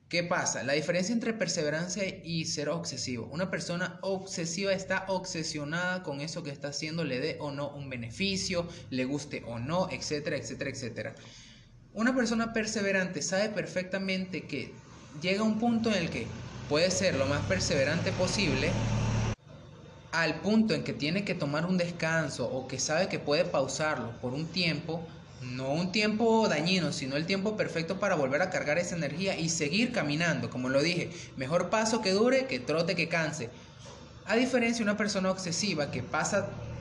¿Qué pasa? La diferencia entre perseverancia y ser obsesivo. Una persona obsesiva está obsesionada con eso que está haciendo, le dé o no un beneficio, le guste o no, etcétera, etcétera, etcétera. Una persona perseverante sabe perfectamente que llega un punto en el que puede ser lo más perseverante posible al punto en que tiene que tomar un descanso o que sabe que puede pausarlo por un tiempo no un tiempo dañino, sino el tiempo perfecto para volver a cargar esa energía y seguir caminando. Como lo dije, mejor paso que dure que trote que canse. A diferencia de una persona obsesiva que pasa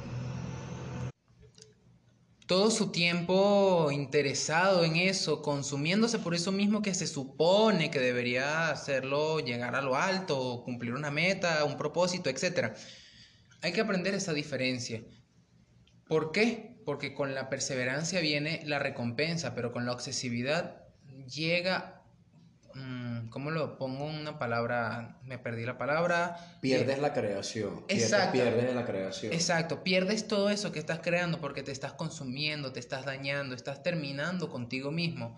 todo su tiempo interesado en eso, consumiéndose por eso mismo que se supone que debería hacerlo llegar a lo alto, cumplir una meta, un propósito, etc. Hay que aprender esa diferencia. ¿Por qué? porque con la perseverancia viene la recompensa, pero con la obsesividad llega, ¿cómo lo pongo una palabra? Me perdí la palabra. Pierdes la creación. Exacto. Pierdes la creación. Exacto, pierdes todo eso que estás creando porque te estás consumiendo, te estás dañando, estás terminando contigo mismo,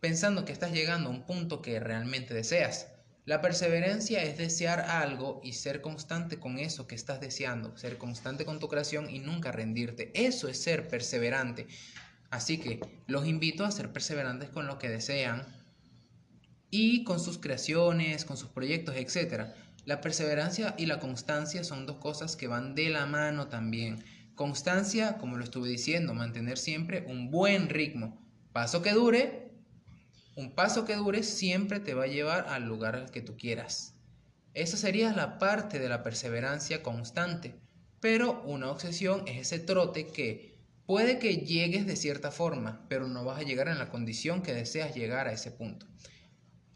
pensando que estás llegando a un punto que realmente deseas. La perseverancia es desear algo y ser constante con eso que estás deseando, ser constante con tu creación y nunca rendirte. Eso es ser perseverante. Así que los invito a ser perseverantes con lo que desean y con sus creaciones, con sus proyectos, etc. La perseverancia y la constancia son dos cosas que van de la mano también. Constancia, como lo estuve diciendo, mantener siempre un buen ritmo. Paso que dure, un paso que dure siempre te va a llevar al lugar al que tú quieras. Esa sería la parte de la perseverancia constante, pero una obsesión es ese trote que puede que llegues de cierta forma, pero no vas a llegar en la condición que deseas llegar a ese punto.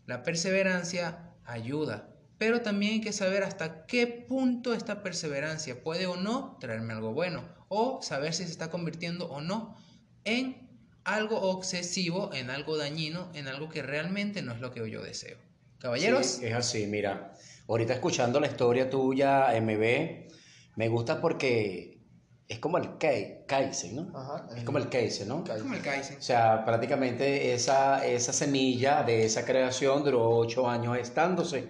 La perseverancia ayuda, pero también hay que saber hasta qué punto esta perseverancia puede o no traerme algo bueno, o saber si se está convirtiendo o no en algo obsesivo, en algo dañino, en algo que realmente no es lo que yo deseo. Caballeros. es así, mira. Ahorita escuchando la historia tuya, MB, me gusta porque es como el Kaizen, ¿no? es como el Kaizen, ¿no? Es como el Kaizen. O sea, prácticamente esa, esa semilla de esa creación duró ocho años estándose,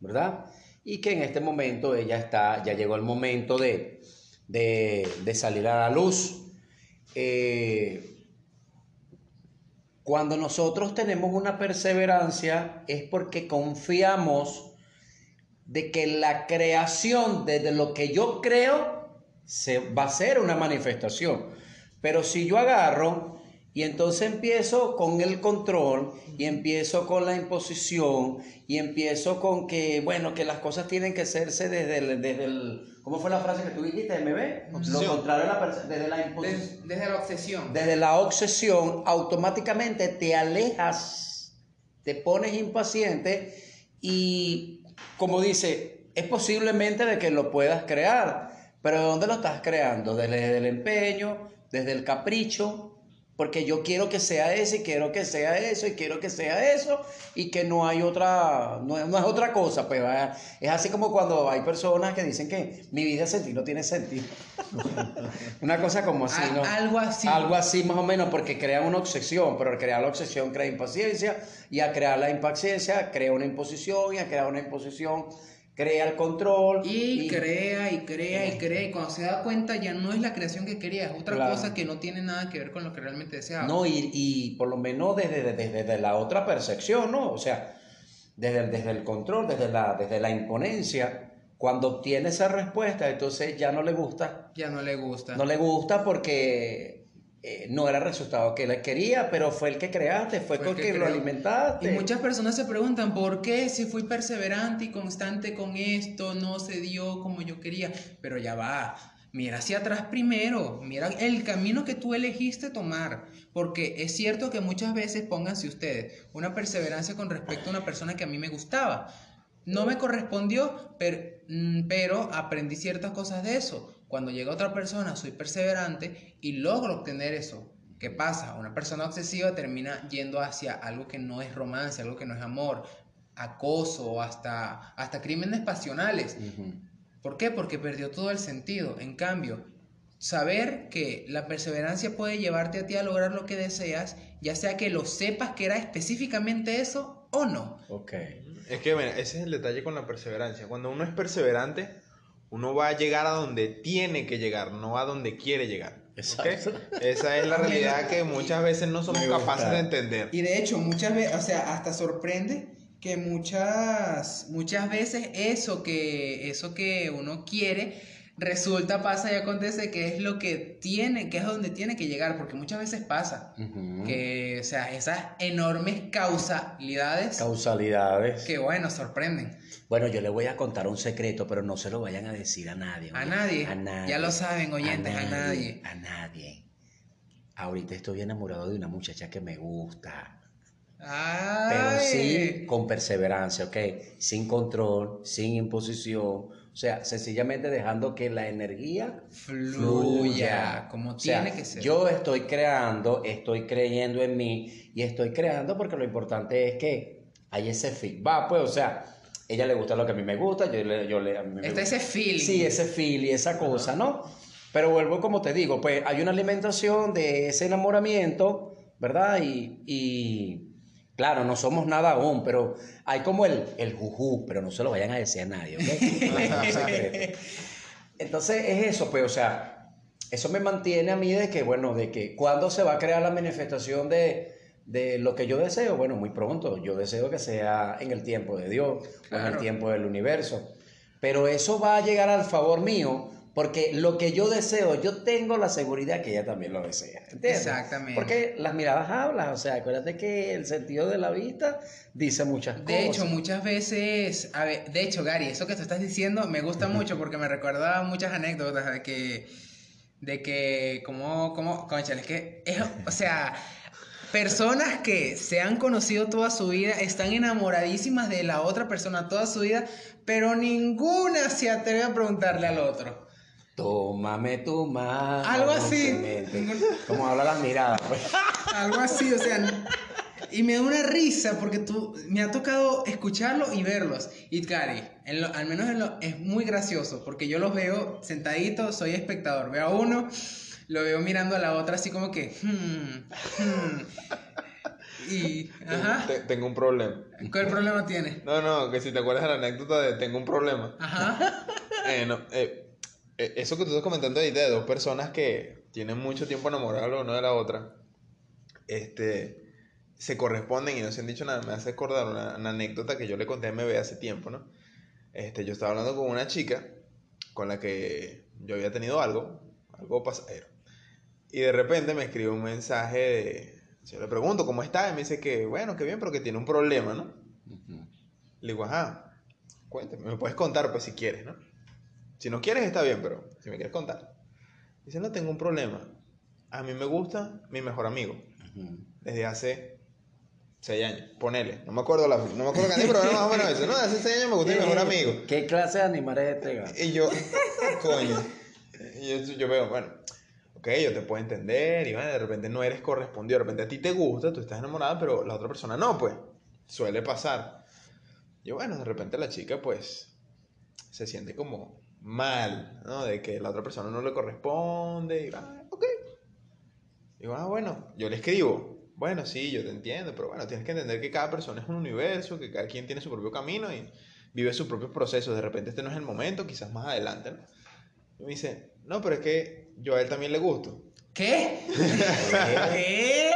¿verdad? Y que en este momento ella está, ya llegó el momento de, de, salir a la luz. Eh, cuando nosotros tenemos una perseverancia es porque confiamos de que la creación desde lo que yo creo se va a ser una manifestación. Pero si yo agarro y entonces empiezo con el control y empiezo con la imposición y empiezo con que, bueno, que las cosas tienen que hacerse desde el, desde el ¿cómo fue la frase que tú dijiste, MB? Lo contrario la, desde la imposición. Desde, la obsesión. Desde la obsesión, automáticamente te alejas, te pones impaciente y, como dice, es posiblemente de que lo puedas crear, pero ¿de dónde lo estás creando? Desde el empeño, desde el capricho, porque yo quiero que sea ese, y quiero que sea eso, y quiero que sea eso, y que no hay otra, no, es- no es otra cosa, pero es así como cuando hay personas que dicen que mi vida sin ti no tiene sentido. una cosa como así, ¿no? algo así. Algo así más o menos, porque crean una obsesión, pero al crear la obsesión crea impaciencia, y a crear la impaciencia crea una imposición, y a crear una imposición crea el control. Y, crea y crea y crea y cuando se da cuenta ya no es la creación que quería, es otra Claro. cosa que no tiene nada que ver con lo que realmente deseaba. No, y, y por lo menos desde, desde, desde la otra percepción, ¿no? O sea, desde el, desde el control, desde la, desde la imponencia, cuando obtiene esa respuesta, entonces ya no le gusta. Ya no le gusta. No le gusta porque eh, no era el resultado que él quería, pero fue el que creaste, fue, Fue con el que que, lo alimentaste. Y muchas personas se preguntan, ¿por qué si fui perseverante y constante con esto no se dio como yo quería? Pero ya va, mira hacia atrás primero, mira el camino que tú elegiste tomar, porque es cierto que muchas veces, pónganse ustedes, una perseverancia con respecto a una persona que a mí me gustaba. No me correspondió, pero, mm, pero aprendí ciertas cosas de eso. Cuando llega otra persona, soy perseverante y logro obtener eso. ¿Qué pasa? Una persona obsesiva termina yendo hacia algo que no es romance, algo que no es amor, acoso hasta, hasta crímenes pasionales. ¿Por qué? Porque perdió todo el sentido. En cambio, saber que la perseverancia puede llevarte a ti a lograr lo que deseas, ya sea que lo sepas que era específicamente eso o no. Ok. Es que, bueno, ese es el detalle con la perseverancia. Cuando uno es perseverante, uno va a llegar a donde tiene que llegar, no a donde quiere llegar. Esa es la realidad que muchas veces no somos capaces de entender. Y de hecho, muchas veces, o sea, hasta sorprende que muchas, muchas veces eso que, eso que uno quiere resulta, pasa y acontece que es lo que tiene, que es donde tiene que llegar, porque muchas veces pasa que, o sea, esas enormes causalidades Causalidades. que, bueno, sorprenden. Bueno, yo le voy a contar un secreto, pero no se lo vayan a decir a nadie. A oye. nadie. A nadie. Ya lo saben, oyentes, a nadie. A nadie. Ahorita estoy enamorado de una muchacha que me gusta. Pero Ay. sí con perseverancia, ¿ok? Sin control, sin imposición. O sea, sencillamente dejando que la energía Fluya, como O sea, tiene que ser. Yo estoy creando, estoy creyendo en mí y estoy creando porque lo importante es que hay ese feedback, pues, o sea, ella le gusta lo que a mí me gusta, yo le, yo le a mí me Está gusta. ese feeling. Sí, ese feel y esa cosa, ¿no? Pero vuelvo como te digo, pues hay una alimentación de ese enamoramiento, ¿verdad? Y, y claro, no somos nada aún, pero hay como el, el juju, pero no se lo vayan a decir a nadie, ¿ok? Entonces es eso, pues, o sea, eso me mantiene a mí de que, bueno, de que cuando se va a crear la manifestación de, de lo que yo deseo, bueno, muy pronto, yo deseo que sea en el tiempo de Dios, o en el Claro. tiempo del universo. Pero eso va a llegar al favor mío, porque lo que yo deseo, yo tengo la seguridad que ella también lo desea. ¿entiendes? Exactamente. Porque las miradas hablan, o sea, acuérdate que el sentido de la vista dice muchas De cosas. hecho, muchas veces, a ver, de hecho, Gary, eso que tú estás diciendo me gusta mucho porque me recuerda muchas anécdotas de que, de que, como, como, conchale, es que, es, o sea, personas que se han conocido toda su vida, están enamoradísimas de la otra persona toda su vida, pero ninguna se atreve a preguntarle al otro. Tómame tu mano. Algo así. Como hablan las miradas, pues. Algo así, o sea, y me da una risa porque tú, me ha tocado escucharlo y verlos. Y en lo- al menos en lo- es muy gracioso porque yo los veo sentaditos, soy espectador, veo a uno, lo veo mirando a la otra así como que, hmm, hmm. y, ajá, tengo un problema. ¿cuál problema tiene? No, no, que si te acuerdas de la anécdota de tengo un problema. Ajá, Eh, no, eh, eh, eso que tú estás comentando ahorita de dos personas que tienen mucho tiempo enamoradas la una de la otra, este, se corresponden y no se han dicho nada. Me hace acordar una, una anécdota que yo le conté a MB hace tiempo, ¿no? Este, yo estaba hablando con una chica con la que yo había tenido algo, algo pasajero. Y de repente me escribe un mensaje de... Yo le pregunto, ¿cómo está? Y me dice que, bueno, que bien, pero que tiene un problema, ¿no? Le digo, ajá, cuéntame, me puedes contar pues si quieres, ¿no? Si no quieres está bien, pero si me quieres contar. Dice, no tengo un problema. A mí me gusta mi mejor amigo. Desde hace seis años. Ponele. No me acuerdo la, no me acuerdo qué pero más o menos eso. No, hace seis años me gusta mi mejor amigo. ¿Qué clase de animal es este? gato? Y yo, coño. Y yo, yo veo, bueno. Ok, yo te puedo entender, y bueno, de repente no eres correspondido, de repente a ti te gusta, tú estás enamorada, pero la otra persona no, pues, suele pasar. Y bueno, de repente la chica, pues, se siente como mal, ¿no? De que la otra persona no le corresponde, y va, ok. Digo, ah, bueno, yo le escribo. Bueno, sí, yo te entiendo, pero bueno, tienes que entender que cada persona es un universo, que cada quien tiene su propio camino y vive sus propios procesos. De repente este no es el momento, quizás más adelante, ¿no? Y me dice, no, pero es que yo a él también le gusto. ¿Qué? ¿Qué?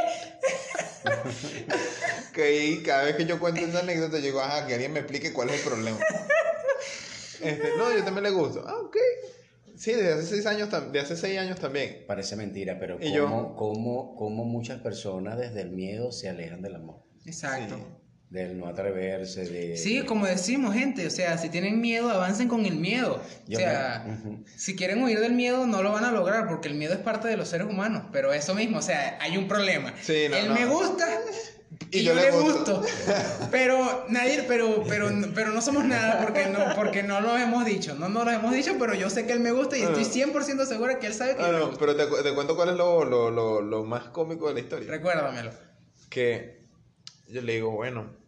que cada vez que yo cuento esa anécdota, yo digo, ajá, que alguien me explique cuál es el problema. Este, no, yo también le gusto. Ah, ok. Sí, desde hace seis años, de hace seis años también. Parece mentira, pero ¿Y ¿cómo, cómo, cómo muchas personas desde el miedo se alejan del amor? Exacto. Sí. Del no atreverse, de... Sí, como decimos, gente, o sea, si tienen miedo, avancen con el miedo. Yo o sea, me- si quieren huir del miedo, no lo van a lograr, porque el miedo es parte de los seres humanos. Pero eso mismo, o sea, hay un problema. Sí, no, Él no. me gusta y, Y yo, yo le gusto. gusto. Pero nadie, pero, pero, pero no somos nada porque no, porque no lo hemos dicho. No nos lo hemos dicho, pero yo sé que él me gusta y Ah. estoy 100% segura que él sabe que Ah, yo me no, gusto. pero te, te cuento cuál es lo, lo, lo, lo más cómico de la historia. Recuérdamelo. que yo le digo, bueno,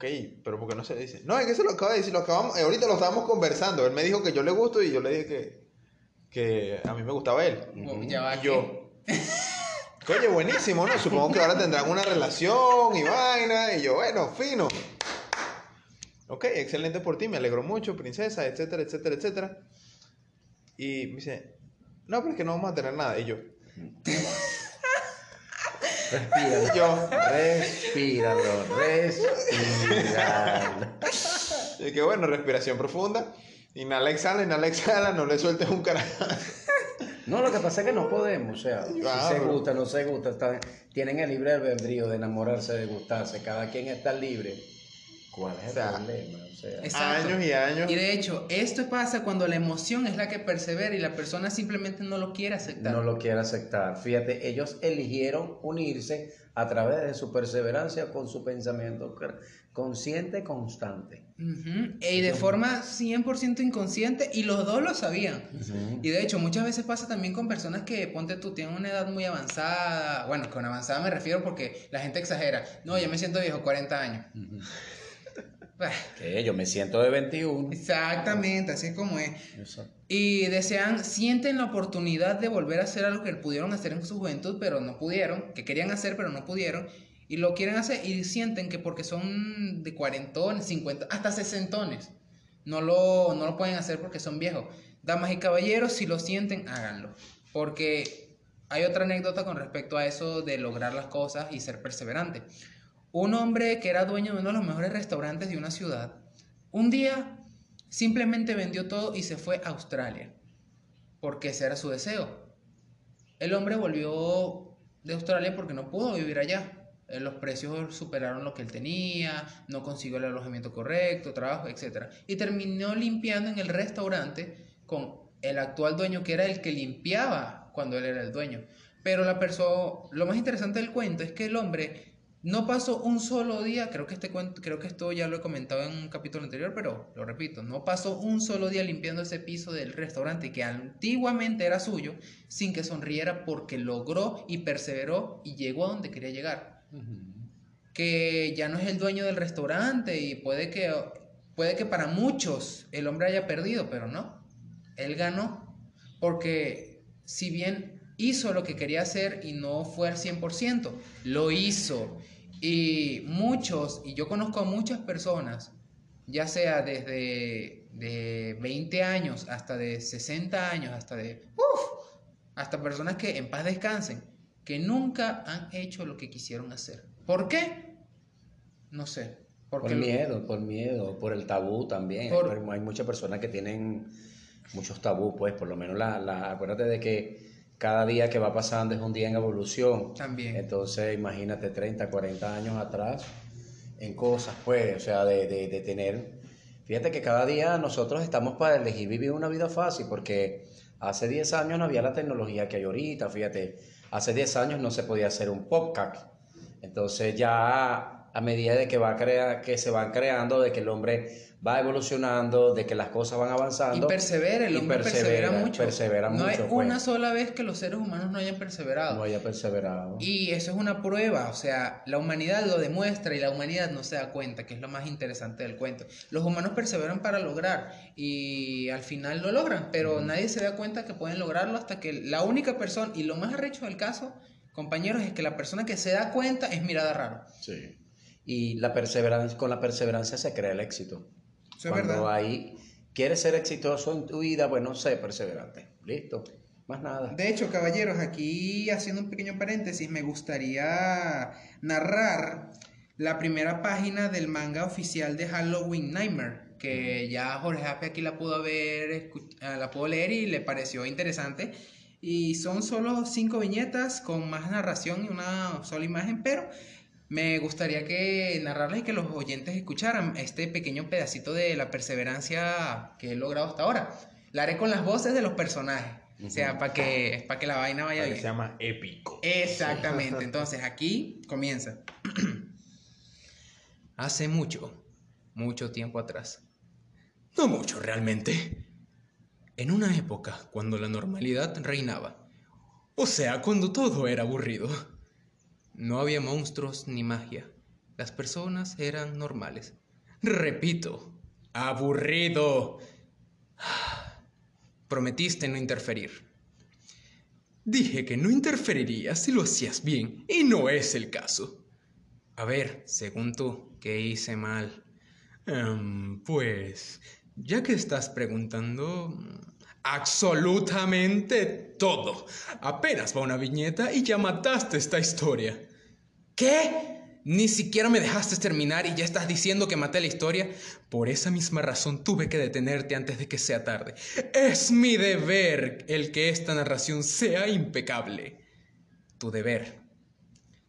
ok, pero ¿por qué no se dice? No, es que se lo acaba de decir, lo acabamos, eh, ahorita lo estábamos conversando. Él me dijo que yo le gusto y yo le dije que, que a mí me gustaba él. Ya va Y yo, oye, buenísimo, ¿no? Supongo que ahora tendrán una relación y vaina. Y yo, bueno, fino. Ok, excelente por ti, me alegro mucho, princesa, etcétera, etcétera, etcétera. Y me dice, no, pero es que no vamos a tener nada. Y yo, Respíralo. yo, Respíralo, respíralo. Y que bueno, respiración profunda. Inhala, exhala, inhala, exhala, no le sueltes un carajo. No, lo que pasa es que no podemos, o sea, si se gusta, no se gusta, está- tienen el libre albedrío de enamorarse, de gustarse, cada quien está libre. ¿Cuál es el O sea, problema? O sea, Exacto. Años y años. Y de hecho, esto pasa cuando la emoción es la que persevera y la persona simplemente no lo quiere aceptar. no lo quiere aceptar. Fíjate, ellos eligieron unirse a través de su perseverancia con su pensamiento consciente constante. Y de forma 100% inconsciente y los dos lo sabían. Y de hecho, muchas veces pasa también con personas que, ponte tú, tienen una edad muy avanzada. Bueno, con avanzada me refiero porque la gente exagera. No, yo me siento viejo, 40 años. Bah, Que yo me siento de 21. Exactamente, así es como es. Y desean, sienten la oportunidad de volver a hacer algo que pudieron hacer en su juventud, pero no pudieron, que querían hacer, pero no pudieron, y lo quieren hacer y sienten que porque son de cuarentones, cincuenta, hasta sesentones, no lo, no lo pueden hacer porque son viejos. Damas y caballeros, si lo sienten, háganlo. Porque hay otra anécdota con respecto a eso de lograr las cosas y ser perseverante. Un hombre que era dueño de uno de los mejores restaurantes de una ciudad, un día simplemente vendió todo y se fue a Australia, porque ese era su deseo. El hombre volvió de Australia porque no pudo vivir allá. Eh, Los precios superaron lo que él tenía, no consiguió el alojamiento correcto, trabajo, etc. Y terminó limpiando en el restaurante con el actual dueño, que era el que limpiaba cuando él era el dueño. Pero la persona, lo más interesante del cuento es que el hombre no pasó un solo día, creo que este creo que esto ya lo he comentado en un capítulo anterior, pero lo repito, no pasó un solo día limpiando ese piso del restaurante que antiguamente era suyo, sin que sonriera porque logró y perseveró y llegó a donde quería llegar. Que ya no es el dueño del restaurante y puede que puede que para muchos el hombre haya perdido, pero no. Él ganó porque si bien hizo lo que quería hacer y no fue al 100%, lo hizo. Y muchos, y yo conozco a muchas personas, ya sea desde de 20 años hasta de 60 años, hasta de... ¡Uf! hasta personas que en paz descansen, que nunca han hecho lo que quisieron hacer. ¿Por qué? No sé. Por miedo, por miedo, por el tabú también. Por- Hay, hay muchas personas que tienen muchos tabú, pues por lo menos la, la, acuérdate de que cada día que va pasando es un día en evolución. También. Entonces, imagínate 30, 40 años atrás en cosas, pues, o sea, de, de, de tener... Fíjate que cada día nosotros estamos para elegir vivir una vida fácil, porque hace 10 años no había la tecnología que hay ahorita, fíjate, hace 10 años no se podía hacer un podcast. Entonces ya a medida de que va a crear, que se van creando, de que el hombre va evolucionando, de que las cosas van avanzando. Y persevera, el y hombre persevera, mucho. persevera no mucho, pues. una sola vez que los seres humanos no hayan perseverado. No haya perseverado. Y eso es una prueba, o sea, la humanidad lo demuestra y la humanidad no se da cuenta, que es lo más interesante del cuento. Los humanos perseveran para lograr y al final lo logran, pero nadie se da cuenta que pueden lograrlo hasta que la única persona, y lo más arrecho del caso, compañeros, es que la persona que se da cuenta es mirada rara. Sí. Y la perseverancia, con la perseverancia se crea el éxito. Eso es Cuando verdad. ahí quieres ser exitoso en tu vida, bueno, sé perseverante. Listo. Más nada. De hecho, caballeros, aquí haciendo un pequeño paréntesis, me gustaría narrar la primera página del manga oficial de Halloween Nightmare, que ya Jorge Ape aquí la pudo ver, ah, la pudo leer y le pareció interesante. Y son solo cinco viñetas con más narración y una sola imagen, pero me gustaría que narrarles y que los oyentes escucharan este pequeño pedacito de la perseverancia que he logrado hasta ahora. La haré con las voces de los personajes, o sea, para que, para que la vaina vaya Para que bien. sea más épico. Exactamente. Entonces aquí comienza. Hace mucho, mucho tiempo atrás. No mucho realmente. En una época cuando la normalidad reinaba. O sea, cuando todo era aburrido. No había monstruos ni magia. Las personas eran normales. Repito, aburrido. Prometiste no interferir. Dije que no interferiría si lo hacías bien, y no es el caso. A ver, según tú, ¿qué hice mal? Em, pues, ya que estás preguntando... Absolutamente todo. Apenas va una viñeta y ya mataste esta historia. ¿Qué? Ni siquiera me dejaste terminar y ya estás diciendo que maté la historia. Por esa misma razón tuve que detenerte antes de que sea tarde. Es mi deber el que esta narración sea impecable. Tu deber.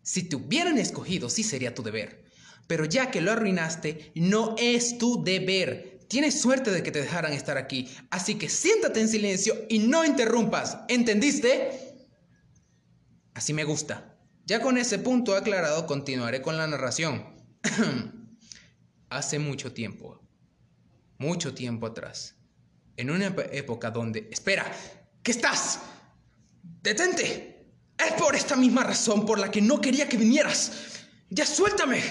Si te hubieran escogido, sí sería tu deber. Pero ya que lo arruinaste, no es tu deber. Tienes suerte de que te dejaran estar aquí. Así que siéntate en silencio y no interrumpas. ¿Entendiste? Así me gusta. Ya con ese punto aclarado, continuaré con la narración. Hace mucho tiempo, mucho tiempo atrás, en una época donde... Espera, ¿qué estás? ¡Detente! Es por esta misma razón por la que no quería que vinieras. ¡Ya suéltame!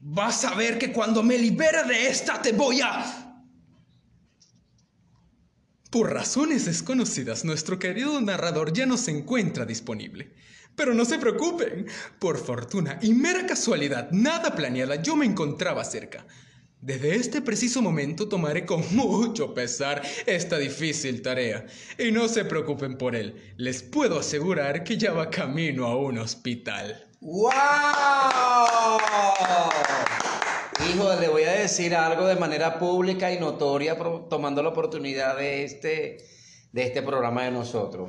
Vas a ver que cuando me libere de esta te voy a... Por razones desconocidas, nuestro querido narrador ya no se encuentra disponible. Pero no se preocupen, por fortuna y mera casualidad, nada planeada, yo me encontraba cerca. Desde este preciso momento tomaré con mucho pesar esta difícil tarea. Y no se preocupen por él, les puedo asegurar que ya va camino a un hospital. ¡Wow! Hijo, le voy a decir algo de manera pública y notoria, tomando la oportunidad de este, de este programa de nosotros.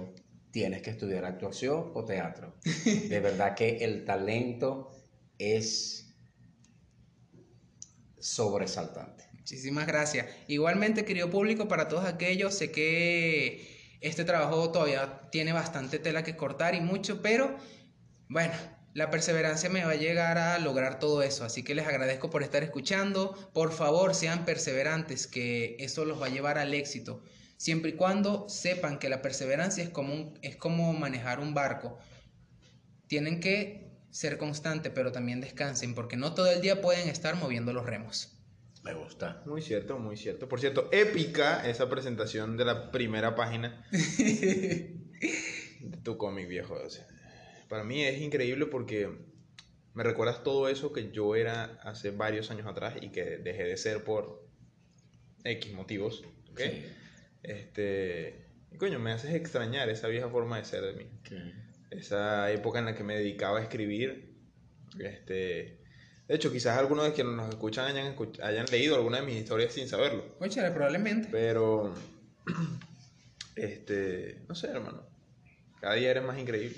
Tienes que estudiar actuación o teatro. De verdad que el talento es sobresaltante. Muchísimas gracias. Igualmente, querido público, para todos aquellos, sé que este trabajo todavía tiene bastante tela que cortar y mucho, pero bueno, la perseverancia me va a llegar a lograr todo eso. Así que les agradezco por estar escuchando. Por favor, sean perseverantes, que eso los va a llevar al éxito. Siempre y cuando sepan que la perseverancia es como, un- es como manejar un barco. Tienen que ser constantes, pero también descansen, porque no todo el día pueden estar moviendo los remos. Me gusta. Muy cierto, muy cierto. Por cierto, épica esa presentación de la primera página de tu cómic, viejo. O sea, para mí es increíble porque me recuerdas todo eso que yo era hace varios años atrás y que dejé de ser por X motivos. ¿ok? Sí. Este, y coño, me haces extrañar esa vieja forma de ser de mí. Esa época en la que me dedicaba a escribir. Este, de hecho, quizás algunos de quienes nos escuchan hayan, escuch- hayan leído alguna de mis historias sin saberlo. Óchale, probablemente. Pero, este, no sé, hermano. Cada día eres más increíble.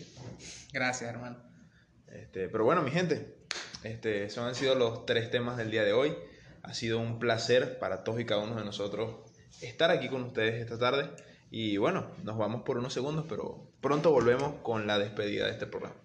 Gracias, hermano. Este, pero bueno, mi gente, este, esos han sido los tres temas del día de hoy. Ha sido un placer para todos y cada uno de nosotros estar aquí con ustedes esta tarde. Y bueno, nos vamos por unos segundos, pero pronto volvemos con la despedida de este programa.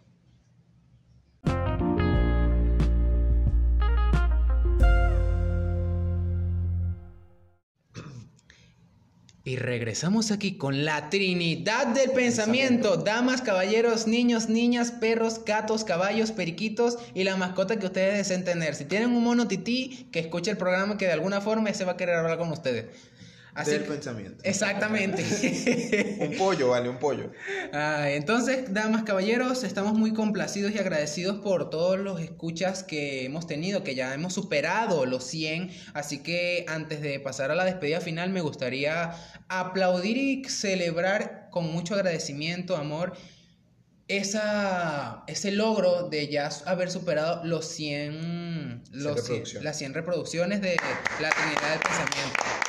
Y regresamos aquí con la Trinidad del pensamiento. Damas, caballeros, niños, niñas, perros, gatos, caballos, periquitos y la mascota que ustedes deseen tener. Si tienen un mono tití, que escuche el programa que de alguna forma ese va a querer hablar con ustedes. Así del pensamiento. Exactamente. un pollo, vale, un pollo. Ah, entonces, damas, caballeros, estamos muy complacidos y agradecidos por todos los escuchas que hemos tenido, que ya hemos superado los 100. Así que antes de pasar a la despedida final, me gustaría aplaudir y celebrar con mucho agradecimiento, amor, esa, ese logro de ya haber superado los 100, los las 100 reproducciones de la Trinidad del Pensamiento.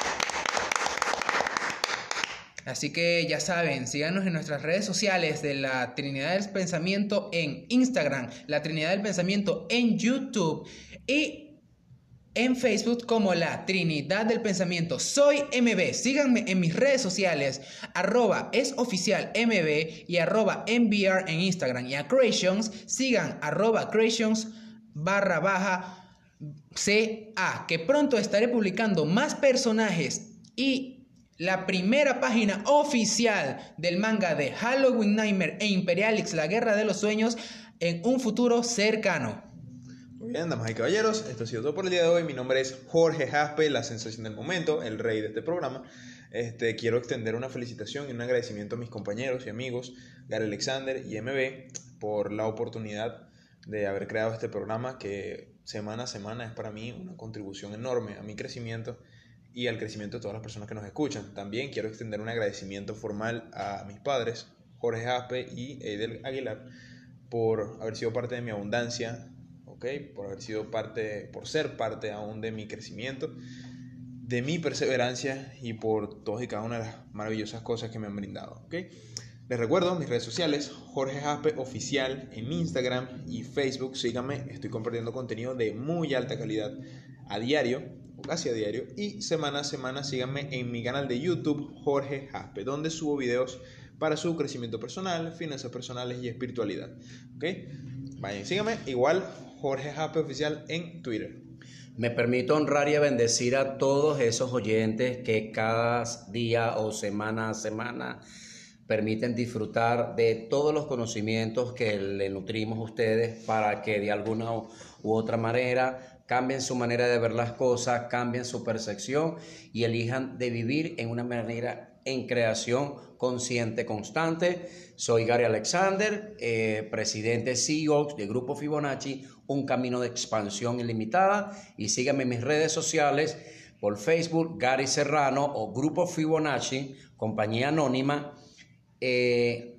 Así que ya saben, síganos en nuestras redes sociales de la Trinidad del Pensamiento en Instagram, la Trinidad del Pensamiento en YouTube y en Facebook como la Trinidad del Pensamiento. Soy MB. Síganme en mis redes sociales, arroba es oficial y arroba MBR en Instagram. Y a Creations, sigan arroba Creations barra baja CA, que pronto estaré publicando más personajes y la primera página oficial del manga de Halloween Nightmare e Imperialix, la guerra de los sueños, en un futuro cercano. Muy bien, damas y caballeros, esto ha sido todo por el día de hoy. Mi nombre es Jorge Jaspe, la sensación del momento, el rey de este programa. Este, quiero extender una felicitación y un agradecimiento a mis compañeros y amigos, Gary Alexander y MB, por la oportunidad de haber creado este programa que semana a semana es para mí una contribución enorme a mi crecimiento y al crecimiento de todas las personas que nos escuchan. También quiero extender un agradecimiento formal a mis padres, Jorge Jaspe y Edel Aguilar, por haber sido parte de mi abundancia, ¿okay? por haber sido parte, por ser parte aún de mi crecimiento, de mi perseverancia y por todas y cada una de las maravillosas cosas que me han brindado. ¿okay? Les recuerdo mis redes sociales, Jorge Jaspe Oficial en Instagram y Facebook. Síganme, estoy compartiendo contenido de muy alta calidad a diario casi a diario. Y semana a semana síganme en mi canal de YouTube Jorge Jaspe, donde subo videos para su crecimiento personal, finanzas personales y espiritualidad. ¿Ok? Vayan, síganme. Igual Jorge Jaspe Oficial en Twitter. Me permito honrar y bendecir a todos esos oyentes que cada día o semana a semana permiten disfrutar de todos los conocimientos que le nutrimos a ustedes para que de alguna u otra manera cambien su manera de ver las cosas, cambien su percepción y elijan de vivir en una manera en creación consciente, constante. Soy Gary Alexander, eh, presidente CEO de Grupo Fibonacci, un camino de expansión ilimitada. Y síganme en mis redes sociales por Facebook, Gary Serrano o Grupo Fibonacci, compañía anónima. Eh,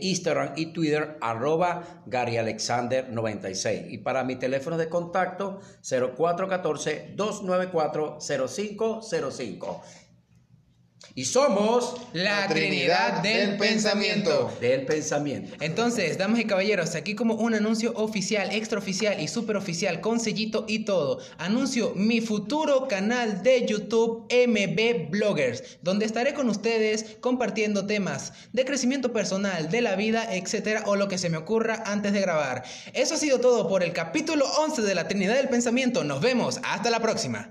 Instagram y Twitter, arroba Gary Alexander 96. Y para mi teléfono de contacto, 0414-294-0505. Y somos la Trinidad del Pensamiento. Del Pensamiento. Entonces, damas y caballeros, aquí como un anuncio oficial, extraoficial y superoficial con sellito y todo, anuncio mi futuro canal de YouTube MB Bloggers, donde estaré con ustedes compartiendo temas de crecimiento personal, de la vida, etcétera, o lo que se me ocurra antes de grabar. Eso ha sido todo por el capítulo 11 de la Trinidad del Pensamiento. Nos vemos. Hasta la próxima.